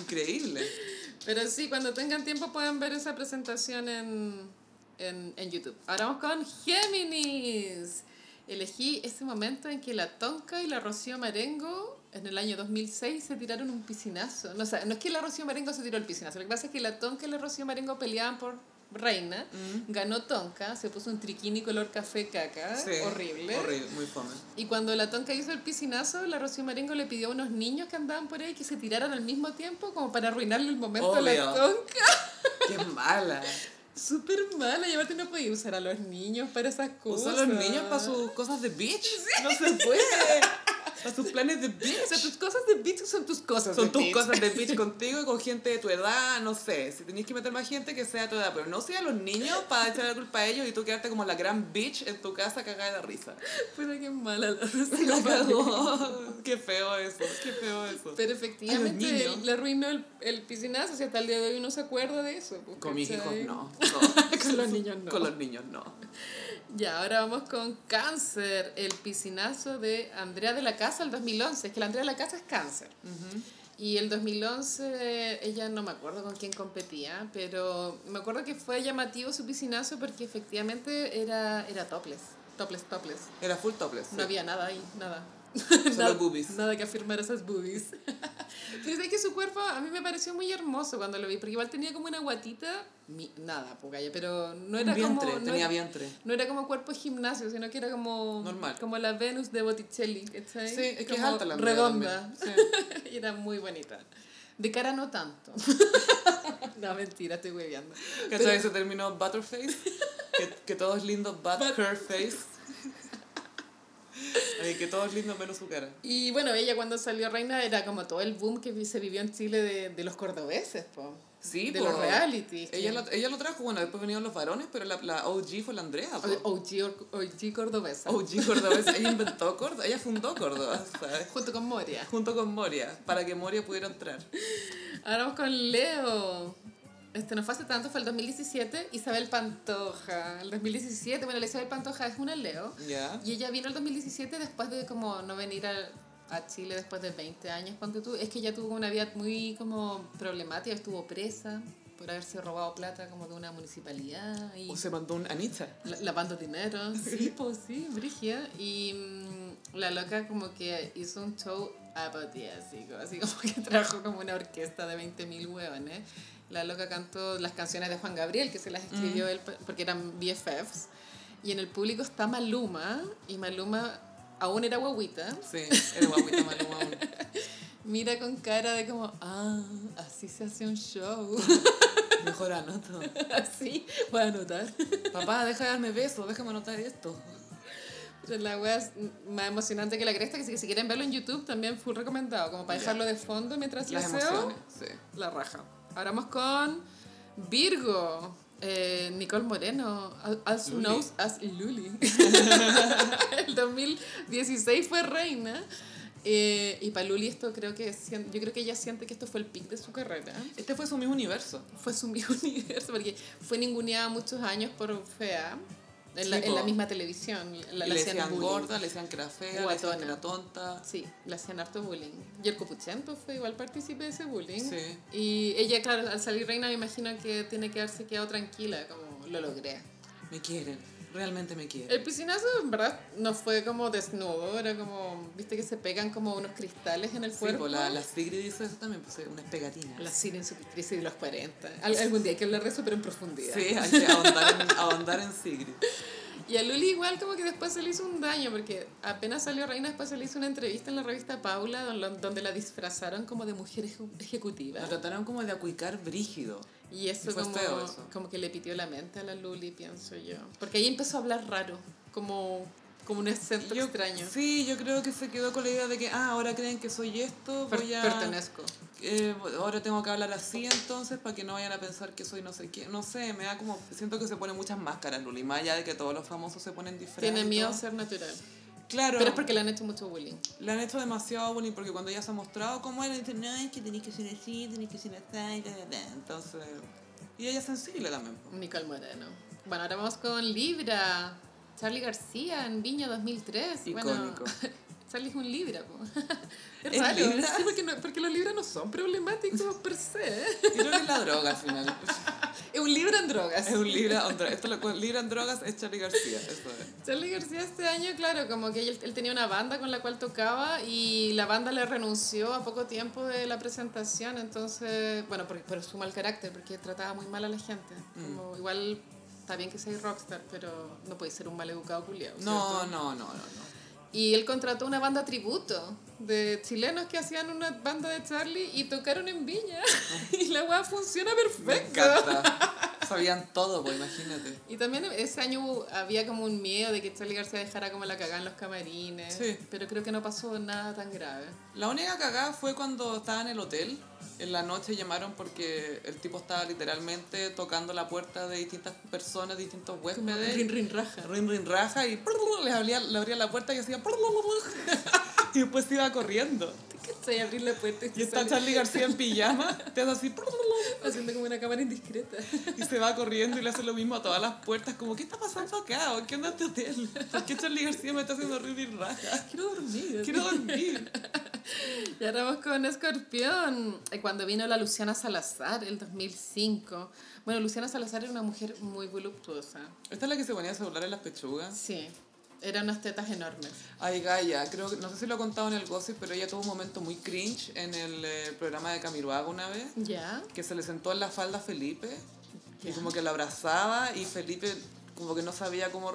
Increíble. Pero sí, cuando tengan tiempo pueden ver esa presentación en, en, en YouTube. Ahora vamos con Géminis. Elegí ese momento en que la Tonka y la Rocío Marengo en el año 2006 se tiraron un piscinazo. No, o sea, no es que la Rocío Marengo se tiró el piscinazo, lo que pasa es que la Tonka y la Rocío Marengo peleaban por reina. Ganó Tonka, se puso un triquini color café caca, Sí, horrible. Horrible, muy fome. Y cuando la Tonka hizo el piscinazo, la Rocío Marengo le pidió a unos niños que andaban por ahí que se tiraran al mismo tiempo como para arruinarle el momento a la. Tonka. Qué mala. Súper mala, y aparte no podía usar a los niños para esas cosas. Usa a los niños para sus cosas de bitch. No se puede. Para sus planes de bitch. O sea, tus cosas de bitch son tus cosas Son de tus bitch. cosas de bitch contigo y con gente de tu edad, no sé. Si tenéis que meter más gente, que sea de tu edad. Pero no sea a los niños para echar la culpa a ellos y tú quedarte como la gran bitch en tu casa cagada de risa. Pero qué mala la La cagó. Qué feo eso, qué feo eso. Pero efectivamente A le arruinó el, el piscinazo, si hasta el día de hoy no se acuerda de eso. Con mis hijos no. Con los niños no. Con los niños no. Ya, ahora vamos con Cáncer, el piscinazo de Andrea de la Casa el 2011. Es que la Andrea de la Casa es cáncer. Y el 2011 ella no me acuerdo con quién competía, pero me acuerdo que fue llamativo su piscinazo porque efectivamente era, era topless. Topless, topless. Era full topless. No sí. había nada ahí, nada. Solo nada, boobies. Nada que afirmar esas boobies. Pero es que su cuerpo a mí me pareció muy hermoso cuando lo vi, porque igual tenía como una guatita, mi- nada, pocaya, pero no era vientre, como... no tenía era- vientre. no era como cuerpo gimnasio, sino que era como... Normal. Como la Venus de Botticelli, ¿cachai? Sí, es que es Como alta la Redonda. también. y era muy bonita. De cara no tanto. no, mentira, estoy hueveando. ¿Cachai? Ese término butterface. Que, que todo es lindo, but But- her face. Ay, que todo es lindo menos su cara. Y bueno, ella cuando salió reina era como todo el boom que se vivió en Chile de, de los cordobeses, po. Sí, de po. los reality. Ella lo, ella lo trajo, bueno, después vinieron los varones, pero la, la OG fue la Andrea. po. OG, OG cordobesa. OG cordobesa. Ella inventó Córdoba, ella fundó Córdoba, ¿sabes? Junto con Moria. Junto con Moria, para que Moria pudiera entrar. Ahora vamos con Leo. Este no fue hace tanto, fue el 2017. Isabel Pantoja. El 2017, bueno, la Isabel Pantoja es una Leo. ¿Ya? Y ella vino el 2017 después de como no venir a, a Chile después de 20 años, ponte tú. Es que ella tuvo una vida muy como problemática, estuvo presa por haberse robado plata como de una municipalidad y O se mandó un Anita. la- lavando dinero. Sí, pues sí, Brigia. Y mm, la loca como que hizo un show apoteósico, así como que trajo como una orquesta de 20.000 hueones. La loca cantó las canciones de Juan Gabriel, que se las escribió él pa- porque eran BFFs. Y en el público está Maluma, y Maluma aún era guaguita. Sí, era guaguita Maluma aún. Mira con cara de como, ah, así se hace un show. Mejor anoto. así, voy a anotar. Papá, deja de darme besos, déjame anotar esto. Pero la wea es más emocionante que la cresta, que si, si quieren verlo en YouTube también full recomendado, como para Ya. dejarlo de fondo mientras Las leseo, emociones, sí. la raja. Ahora vamos con Virgo, eh, Nicole Moreno, also Luli. knows as Luli. El 2016 fue reina. eh, y para Luli esto creo que, yo creo que ella siente que esto fue el pic de su carrera. Este fue su mismo universo. Fue su mismo universo, porque fue ninguneada muchos años por fea, en, la, en la misma televisión. La, le hacían decían gorda, le decían que era fea, le decían que era tonta. Sí, le hacían harto bullying. Y el Copuchento fue igual partícipe de ese bullying. Sí. Y ella, claro, al salir reina me imagino que tiene que haberse quedado tranquila, como lo logré. Me quieren, realmente me quieren. El piscinazo, en verdad, no fue como desnudo, era como, viste que se pegan como unos cristales en el Sí, cuerpo. pues la, la Sigrid dice eso también, pues unas pegatinas. La Cine en su crisis de los 40. Al- algún día hay que hablar de eso, pero en profundidad. Sí, hay que ahondar en, ahondar en Sigrid. Y a Luli igual como que después se le hizo un daño, porque apenas salió Reina, después se le hizo una entrevista en la revista Paula, don- donde la disfrazaron como de mujer eje- ejecutiva. La trataron como de acuicar brígido. Y eso, Y como, eso. como que le pitió la mente a la Luli, pienso yo. Porque ahí empezó a hablar raro, como, como un acento Yo- extraño. Sí, yo creo que se quedó con la idea de que, ah, ahora creen que soy esto, Per- voy a... Pertenezco. eh, ahora tengo que hablar así entonces para que no vayan a pensar que soy no sé qué. No sé, me da como... Siento que se ponen muchas máscaras, Luli. Más allá de que todos los famosos se ponen diferentes. Tiene miedo a ser natural. Claro. Pero es porque le han hecho mucho bullying. Le han hecho demasiado bullying porque cuando ella se ha mostrado como era, dicen, no, es que Tenés que ser así, tenés que ser así, entonces... Y ella es sensible también. Nicole Moreno. Bueno, ahora vamos con Libra. Charlie García en Viña 2003. Bueno, Icónico. Charlie es un Libra. po. Es, ¿Es raro. Libra? Sí, porque, no- porque los Libras no son problemáticos per se. Creo que es la droga al final. Es un Libra en drogas. Es un Libra en drogas. Esto lo con Libra en drogas es Charlie García. Eso es. Charlie García este año, claro, como que él, él tenía una banda con la cual tocaba y la banda le renunció a poco tiempo de la presentación, entonces, bueno, por, por su mal carácter, porque trataba muy mal a la gente. Como, Igual está bien que seas rockstar, pero no puedes ser un mal educado culiao. No, no, no, no, no. Y él contrató una banda tributo de chilenos que hacían una banda de Charlie y tocaron en Viña. y la weá funciona Me perfecto. encanta. Sabían todo, pues imagínate. Y también ese año había como un miedo de que Charlie García dejara como la cagada en los camarines. Sí. Pero creo que no pasó nada tan grave. La única cagada fue cuando estaba en el hotel. En la noche llamaron porque el tipo estaba literalmente tocando la puerta de distintas personas, distintos huéspedes. Rin, rin, raja. rin, rin, raja y les abría, le abría la puerta y hacía y después se iba corriendo. ¿Cachai? Abrir la puerta y, Y está Charlie García en pijama, te hace así haciendo como una cámara indiscreta. y se va corriendo y le hace lo mismo a todas las puertas, como ¿qué está pasando acá? ¿O ¿Qué onda este hotel? ¿Por qué Charlie García me está haciendo rin, rin, raja? Quiero dormir. Quiero dormir. Y ahora vamos con Escorpión. Eh, Cuando vino la Luciana Salazar, el 2005. Bueno, Luciana Salazar era una mujer muy voluptuosa. Esta es la que se ponía celular en las pechugas. Sí, eran unas tetas enormes. Ay, Gaia, creo que, no sé si lo he contado en el gossip, pero ella tuvo un momento muy cringe en el eh, programa de Camiroaga una vez, ¿Ya? que se le sentó en la falda a Felipe y como que la abrazaba y Felipe como que no sabía cómo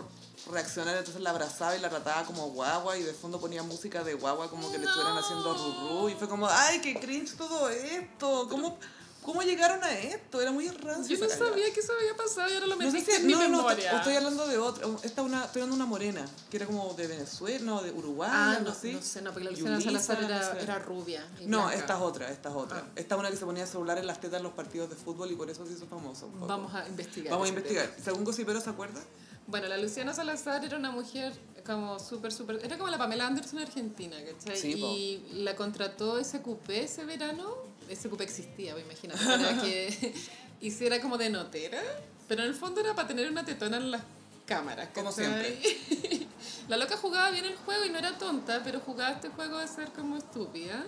reaccionar, entonces la abrazaba y la trataba como guagua y de fondo ponía música de guagua como que le estuvieran haciendo rurú y fue como, ay, qué cringe todo esto, ¿cómo, ¿Cómo llegaron a esto? Era muy rancio. Yo no sabía que eso había pasado y ahora lo No sé metiste si, en mi no, no, no, memoria. te- estoy hablando de otra. Esta una, estoy hablando de una morena, que era como de Venezuela, no, de Uruguay, Ah, no, así. no sé, no, porque la Luciana Salazar era, no sé. era rubia. No, esta es otra, esta es otra. Ah. Esta es una que se ponía celular en las tetas en los partidos de fútbol y por eso se hizo famoso. Vamos a investigar. Vamos a ese investigar. tema. Según Gossipero, ¿se acuerda? Bueno, la Luciana Salazar era una mujer como súper, súper... Era como la Pamela Anderson argentina, ¿cachai? Sí, po. y la contrató SQP ese verano. SQP existía, pues, imagínate. Para que hiciera como de notera. Pero en el fondo era para tener una tetona en las cámaras, Como ¿cachai? la loca jugaba bien el juego y no era tonta, pero jugaba este juego de ser como estúpida.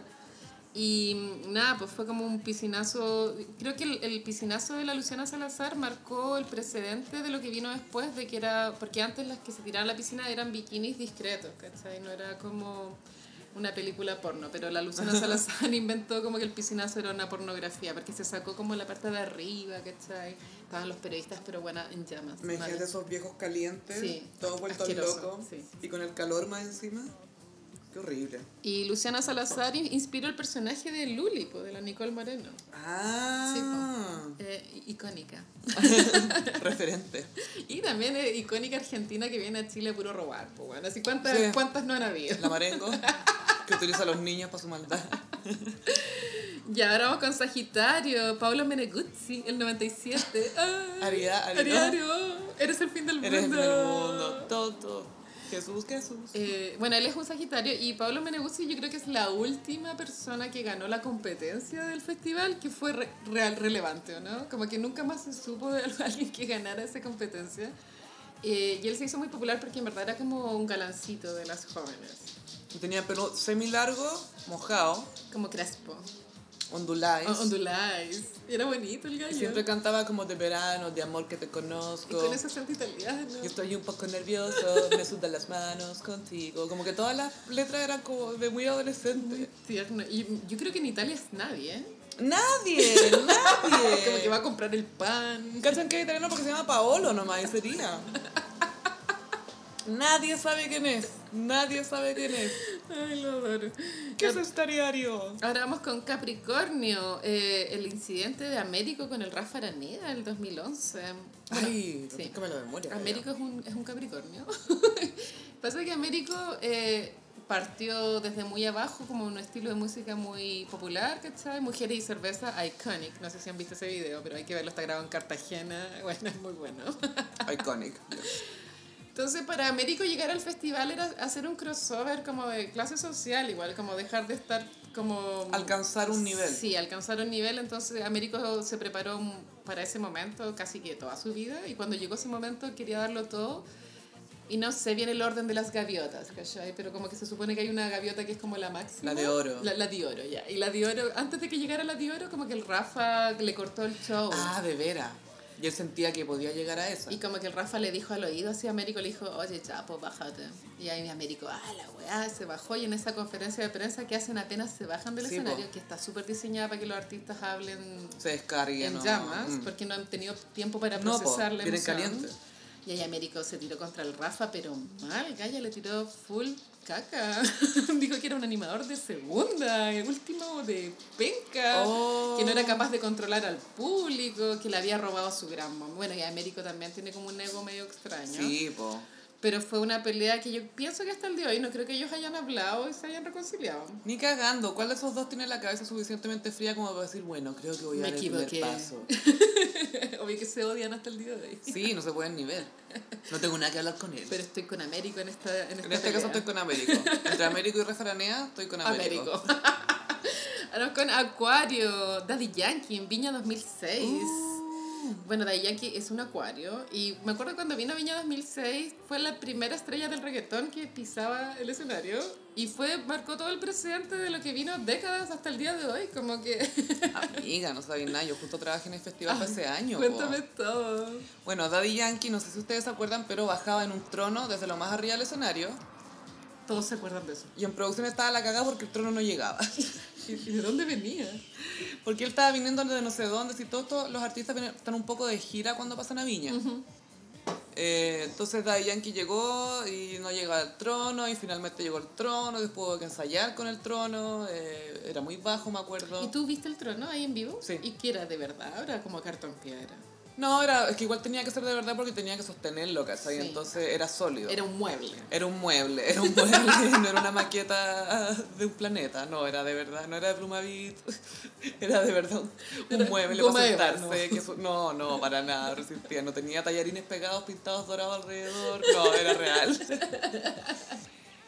Y nada, pues fue como un piscinazo. Creo que el, el piscinazo de la Luciana Salazar marcó el precedente de lo que vino después, de que era. Porque antes las que se tiraban a la piscina eran bikinis discretos, ¿cachai? No era como una película porno, pero la Luciana Salazar inventó como que el piscinazo era una pornografía, porque se sacó como la parte de arriba, ¿cachai? Estaban los periodistas, pero bueno, en llamas. Me de esos viejos calientes, Sí, todos vueltos locos sí. y con el calor más encima. Qué horrible. Y Luciana Salazar in- inspiró el personaje de Luli, po, de la Nicole Moreno. Ah, Eh, icónica. referente. Y también es icónica argentina que viene a Chile a puro robar. Pues bueno, así cuántas, Sí. cuántas no han habido. La Marengo, que utiliza a los niños para su maldad. Y ahora vamos con Sagitario, Paolo Meneguzzi, el 97. Ah, Aria- Aria- Ariario, eres el fin del mundo. Eres el del mundo, todo. Jesús, Jesús. Eh, bueno, él es un Sagitario y Pablo Meneguzzi yo creo que es la última persona que ganó la competencia del festival que fue re- real relevante, ¿o ¿no? Como que nunca más se supo de alguien que ganara esa competencia. Eh, y él se hizo muy popular porque en verdad era como un galancito de las jóvenes, Y Tenía pelo semi largo, mojado, como Crespo, onduláis. o- Ondulais. Era bonito el Y gallo. siempre cantaba como de verano, de amor que te y conozco. con ese acento italiano. Yo estoy un poco nervioso, me sudan las manos contigo. Como que todas las letras eran como de muy adolescente. Tierno. Y yo creo que en Italia es nadie, ¿eh? Nadie, nadie. Como que va a comprar el pan. ¿Cachan que es italiano porque se llama Paolo nomás? Y sería. Nadie sabe quién es. Nadie sabe quién es. Ay, lo adoro. ¿Qué es estariario? Ahora vamos con Capricornio, eh, el incidente de Américo con el Rafa Araneda del 2011. Bueno, Ay, sí. refrescame la memoria. Américo es un, es un Capricornio. Pasa que Américo eh, partió desde muy abajo, como un estilo de música muy popular, ¿cachai? Mujeres y cerveza, iconic. No sé si han visto ese video, pero hay que verlo, está grabado en Cartagena. Bueno, es muy bueno. Iconic. Entonces, para Américo llegar al festival era hacer un crossover como de clase social, igual, como dejar de estar como... Alcanzar un nivel. Sí, alcanzar un nivel. Entonces, Américo se preparó para ese momento casi que toda su vida. Y cuando llegó ese momento quería darlo todo. Y no sé bien el orden de las gaviotas, ¿cachai? Pero como que se supone que hay una gaviota que es como la máxima. La de oro. La, la de oro, ya. Y la de oro, antes de que llegara la de oro, como que el Rafa le cortó el show. Ah, de veras. Y él sentía que podía llegar a esa. Y como que el Rafa le dijo al oído así a Américo, le dijo, oye, chapo, bájate. Y ahí Américo, ah, la weá, se bajó. Y en esa conferencia de prensa que hacen apenas se bajan del Sí, escenario, po. que está súper diseñada para que los artistas hablen Se descarguen. en ¿no? llamas, Mm. porque no han tenido tiempo para No, po, procesar la emoción. calientes. Y ahí Américo se tiró contra el Rafa, pero mal, Gaya le tiró full caca. Dijo que era un animador de segunda, el último de penca, Oh. que no era capaz de controlar al público, que le había robado su gran mamá. Bueno, y Américo también tiene como un ego medio extraño. Sí, po. Pero fue una pelea que yo pienso que hasta el día de hoy no creo que ellos hayan hablado y se hayan reconciliado. Ni cagando. ¿Cuál de esos dos tiene la cabeza suficientemente fría como para decir, bueno, creo que voy a dar el primer paso? Obvio que se odian hasta el día de hoy. Sí, no se pueden ni ver. No tengo nada que hablar con él. Pero estoy con Américo en esta En, esta en este caso estoy con Américo. Entre Américo y Refranea, estoy con Américo. Américo. Ahora con Acuario, Daddy Yankee en Viña 2006. Uh. Bueno, Daddy Yankee es un acuario y me acuerdo cuando vino a Viña 2006 fue la primera estrella del reggaetón que pisaba el escenario y fue marcó todo el presente de lo que vino décadas hasta el día de hoy, como que Amiga, no sabía nada. Yo justo trabajé en el festival para ese año. po. cuéntame todo. Bueno, Daddy Yankee, no sé si ustedes se acuerdan, pero bajaba en un trono desde lo más arriba del escenario. Todos se acuerdan de eso. Y en producción estaba la cagada porque el trono no llegaba. ¿Y de dónde venía? Porque él estaba viniendo de no sé dónde. Si todos, todos los artistas vienen- están un poco de gira cuando pasan a Viña. Eh, entonces Daddy Yankee llegó y no llegaba al trono y finalmente llegó al trono, después hubo que ensayar con el trono, eh, era muy bajo me acuerdo. ¿Y tú viste el trono ahí en vivo? Sí. ¿Y qué era de verdad? Ahora como cartón piedra. No, era, es que igual tenía que ser de verdad porque tenía que sostenerlo, ¿cachai? Sí. Entonces era sólido. Era un mueble. Era un mueble, era un mueble, no era una maqueta de un planeta, no, era de verdad, no era de Plumavit, era de verdad un, Era mueble para sentarse, que su- no, no, para nada, resistía, no tenía tallarines pegados, pintados dorados alrededor, no, era real.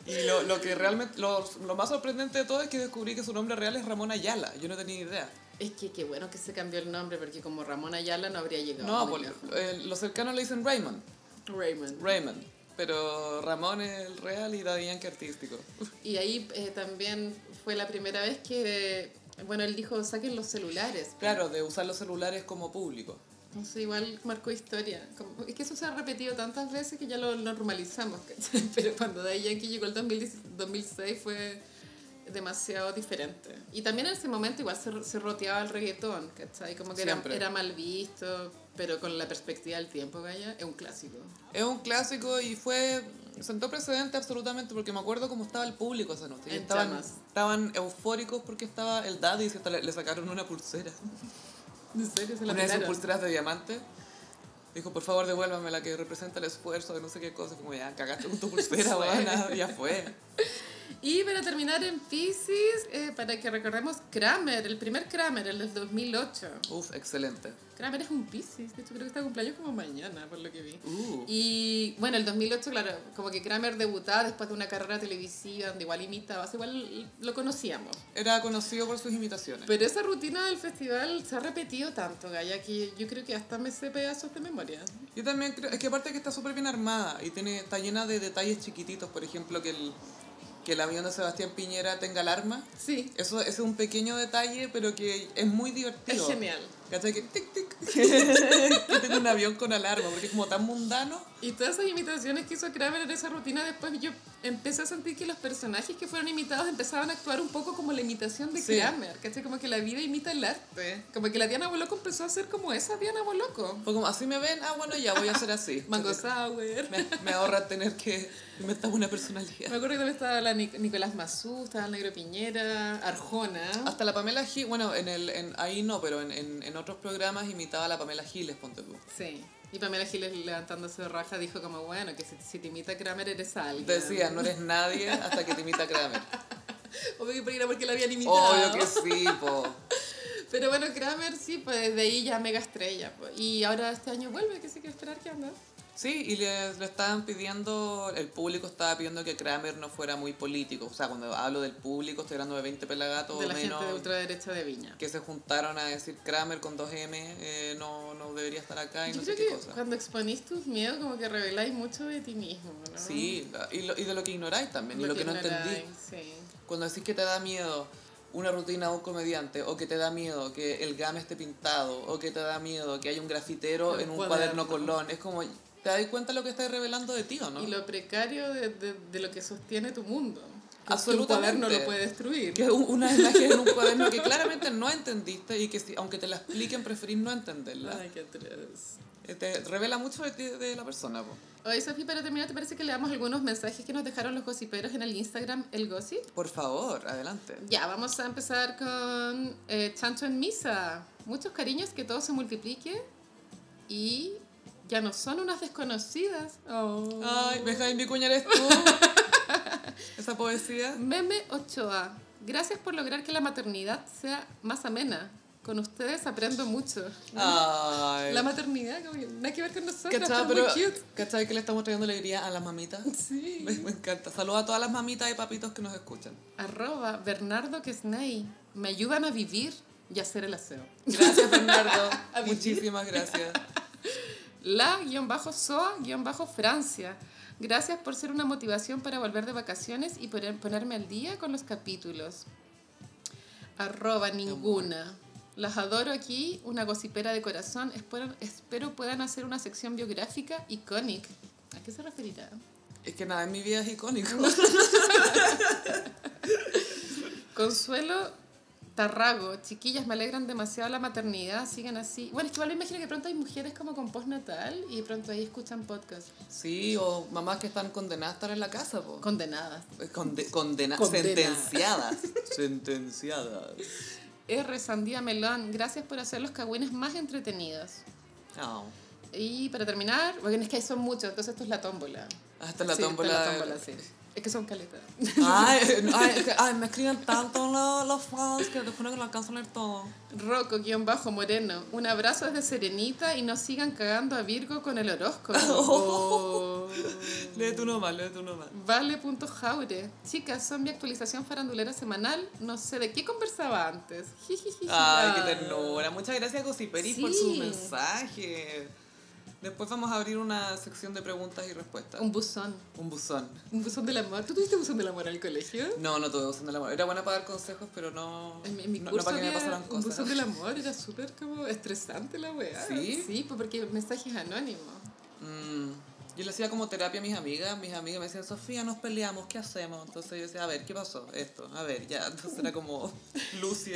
Y lo, lo que realmente, lo, lo más sorprendente de todo es que descubrí que su nombre real es Ramón Ayala, yo no tenía idea. Es que qué bueno que se cambió el nombre porque como Ramón Ayala no habría llegado No, muy pues, eh, los cercanos le dicen Raymond, Raymond. Raymond, pero Ramón es el real y Daddy Yankee artístico. Y ahí eh, también fue la primera vez que, bueno, él dijo, saquen los celulares. Claro, de usar los celulares como público. Entonces igual marcó historia. Como- es que eso se ha repetido tantas veces que ya lo normalizamos. ¿cachai? Pero cuando Daddy Yankee llegó el 2010 2006 fue demasiado diferente. Y también en ese momento igual se, se roteaba el reggaetón, ¿cachai? Como que era, era mal visto, pero con la perspectiva del tiempo, Gaya, es un clásico. Es un clásico y fue. sentó precedente absolutamente porque me acuerdo cómo estaba el público esa noche. Estaban, llamas. estaban eufóricos porque estaba el daddy y hasta le, le sacaron una pulsera. ¿En serio? Se la Una de pulseras de diamante. Dijo, por favor, devuélvame la que representa el esfuerzo de no sé qué cosa. Como ya, cagaste con tu pulsera, Fue. weona, ya fue. Y para terminar en Pisces, eh, para que recordemos Kramer, el primer Kramer, el del 2008. Uf, excelente. Kramer es un Pisces, de hecho creo que está cumpleaños como mañana, por lo que vi. Uh, Y bueno, el 2008, claro, como que Kramer debutaba después de una carrera televisiva donde igual imitaba, igual lo conocíamos. era conocido por sus imitaciones. Pero esa rutina del festival se ha repetido tanto, Gaya, que yo creo que hasta me sé pedazos de memoria. Yo también creo, es que aparte que está súper bien armada y tiene, está llena de detalles chiquititos, por ejemplo, que el, que el avión de Sebastián Piñera tenga alarma. Sí, Eso, es un pequeño detalle, pero que es muy es divertido. genial. ¿Cachai? Que tic, tic. que tenga un avión con alarma, porque es como tan mundano. Y todas esas imitaciones que hizo Kramer en esa rutina, después yo empecé a sentir que los personajes que fueron imitados empezaban a actuar un poco como la imitación de Sí. Kramer, ¿cachai? Como que la vida imita el arte. Como que la Diana Boloco empezó a ser como esa Diana Boloco. Fue como, así me ven, ah, bueno, ya voy a hacer así. Mango. Sour. Me, me ahorra tener que inventar una Me personalidad. acuerdo que también estaba la Nic- Nicolás Mazú, estaba el Negro Piñera, Arjona. Hasta la Pamela Gil, bueno, en el, en, ahí no, pero en, en, en otros programas imitaba a la Pamela Giles, ponte tú. Sí. Y Pamela Giles levantándose de raja dijo como, bueno, que si, si te imita Kramer eres alguien. Decía, no eres nadie hasta que te imita Kramer. Obvio que era porque la habían imitado. Obvio que sí, po. Pero bueno, Kramer sí, pues desde ahí ya mega estrella. pues. Y ahora este año vuelve, que sí que esperar que anda. Sí, y le, le estaban pidiendo, el público estaba pidiendo que Kramer no fuera muy político. O sea, cuando hablo del público, estoy hablando de 20 pelagatos de o menos gente de ultraderecha de Viña. que se juntaron a decir Kramer con 2M eh, no, no debería estar acá y Yo no sé qué que cosa. cuando exponís tus miedos como que reveláis mucho de ti mismo, ¿no? Sí, y, lo- y de lo que ignoráis también, y lo que, no entendí. Sí. Cuando decís que te da miedo una rutina de un comediante, o que te da miedo que el game esté pintado, o que te da miedo que haya un grafitero en un cuaderno. cuaderno colón, es como, ¿te das cuenta lo que estás revelando de ti o no? Y lo precario de, de, de lo que sostiene tu mundo. Que Absolutamente. Un cuaderno lo puede destruir. Que un- una imagen en un cuaderno que claramente no entendiste y que si, aunque te la expliquen preferís no entenderla. Ay, qué. Eh, Te revela mucho de, ti- de la persona. po. Oye, Sofía, para terminar, ¿te parece que leamos algunos mensajes que nos dejaron los gossiperos en el Instagram, el gossip? Por favor, adelante. Ya, vamos a empezar con eh, Chancho en Misa. Muchos cariños, que todo se multiplique. Y ya no son unas desconocidas. Oh. Ay, Benjamín Vicuña eres tú. Esa poesía. Meme Ochoa. Gracias por lograr que la maternidad sea más amena. Con ustedes aprendo mucho. Ay. La maternidad, como que nada que ver con nosotros. ¿Cachai? Pero, muy cute. ¿cachai que le estamos trayendo alegría a las mamitas? Sí. Me, me encanta. Saludos a todas las mamitas y papitos que nos escuchan. Arroba Bernardo Quesney. Me ayudan a vivir y a hacer el aseo. Gracias, Bernardo. Muchísimas gracias. La-Francia. Gracias por ser una motivación para volver de vacaciones y poner- ponerme al día con los capítulos. Arroba ninguna. Las adoro aquí, una gocipera de corazón. Espero, espero puedan hacer una sección biográfica icónica. ¿A qué se referirá? Es que nada, en mi vida es icónico. Consuelo Tarrago, chiquillas, me alegran demasiado la maternidad, sigan así. Bueno, es que igual me imagino que pronto hay mujeres como con postnatal y pronto ahí escuchan podcast. Sí, o mamás que están condenadas a estar en la casa, po. Condenadas. Conde- condena- Condenadas. sentenciadas. sentenciadas. R. Sandía Melón, gracias por hacer los cagüines más entretenidos. No. Y para terminar, porque es que son muchos, entonces esto es la tómbola. Hasta la Sí, esta tómbola. es la tómbola, sí. Es que son caletas. Ay, ay, me escriben tanto los, los fans que te juro que no alcanzo a leer todo. Rocco-Moreno, un abrazo desde Serenita y no sigan cagando a Virgo con el horóscopo. Oh. Lee tú nomás, lee tú nomás. Vale.jaure. Chicas, son mi actualización farandulera semanal. No sé de qué conversaba antes. Ay, qué ternura. Muchas gracias, Gossiperis, por Sí. su mensaje. Después vamos a abrir una sección de preguntas y respuestas. Un buzón. Un buzón. Un buzón del amor. ¿Tú tuviste buzón del amor al colegio? No, no tuve buzón del amor. Era buena para dar consejos, pero no. En mi, en mi no, no curso para que me pasaran un cosas. buzón del amor. Era súper como estresante la weá. ¿Sí? Sí, pues porque mensajes anónimos. Mm, yo le hacía como terapia a mis amigas. Mis amigas me decían, Sofía, nos peleamos, ¿qué hacemos? Entonces yo decía, a ver, ¿qué pasó? Esto, a ver, ya. Entonces era como Lucy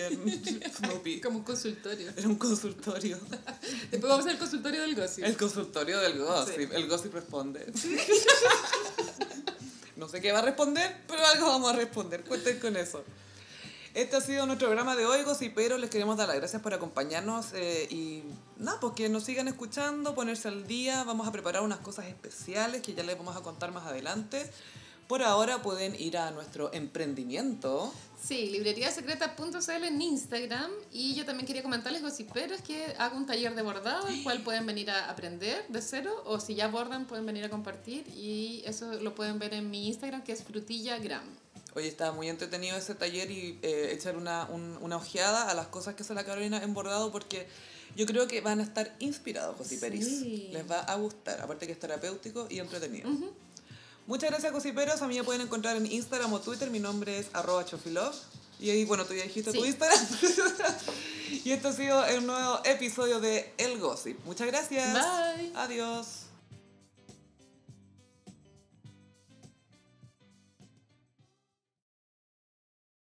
Snoopy. Como un consultorio. Era un consultorio. Después vamos a hacer el consultorio del gossip. El consultorio del gossip. Sí. El gossip responde. No sé qué va a responder, pero algo vamos a responder. Cuenten con eso. Este ha sido nuestro programa de hoy, Gossiperos. Les queremos dar las gracias por acompañarnos eh, y nada, pues que nos sigan escuchando, ponerse al día. Vamos a preparar unas cosas especiales que ya les vamos a contar más adelante. Por ahora pueden ir a nuestro emprendimiento. Sí, libreriasecreta.cl en Instagram. Y yo también quería comentarles, gossiperos, que hago un taller de bordado, el cual pueden venir a aprender de cero. O si ya bordan, pueden venir a compartir. Y eso lo pueden ver en mi Instagram, que es frutillagram. Hoy estaba muy entretenido ese taller y eh, echar una, un- una ojeada a las cosas que hace la Carolina en bordado porque yo creo que van a estar inspirados, Gossiperis. Sí. Les va a gustar, aparte que es terapéutico y entretenido. Muchas gracias, Gossiperos. A mí me pueden encontrar en Instagram o Twitter. Mi nombre es arroba chofilov. Y ahí, bueno, tú ya dijiste tu. Instagram. y esto ha sido el nuevo episodio de El Gossip. Muchas gracias. Bye. Adiós.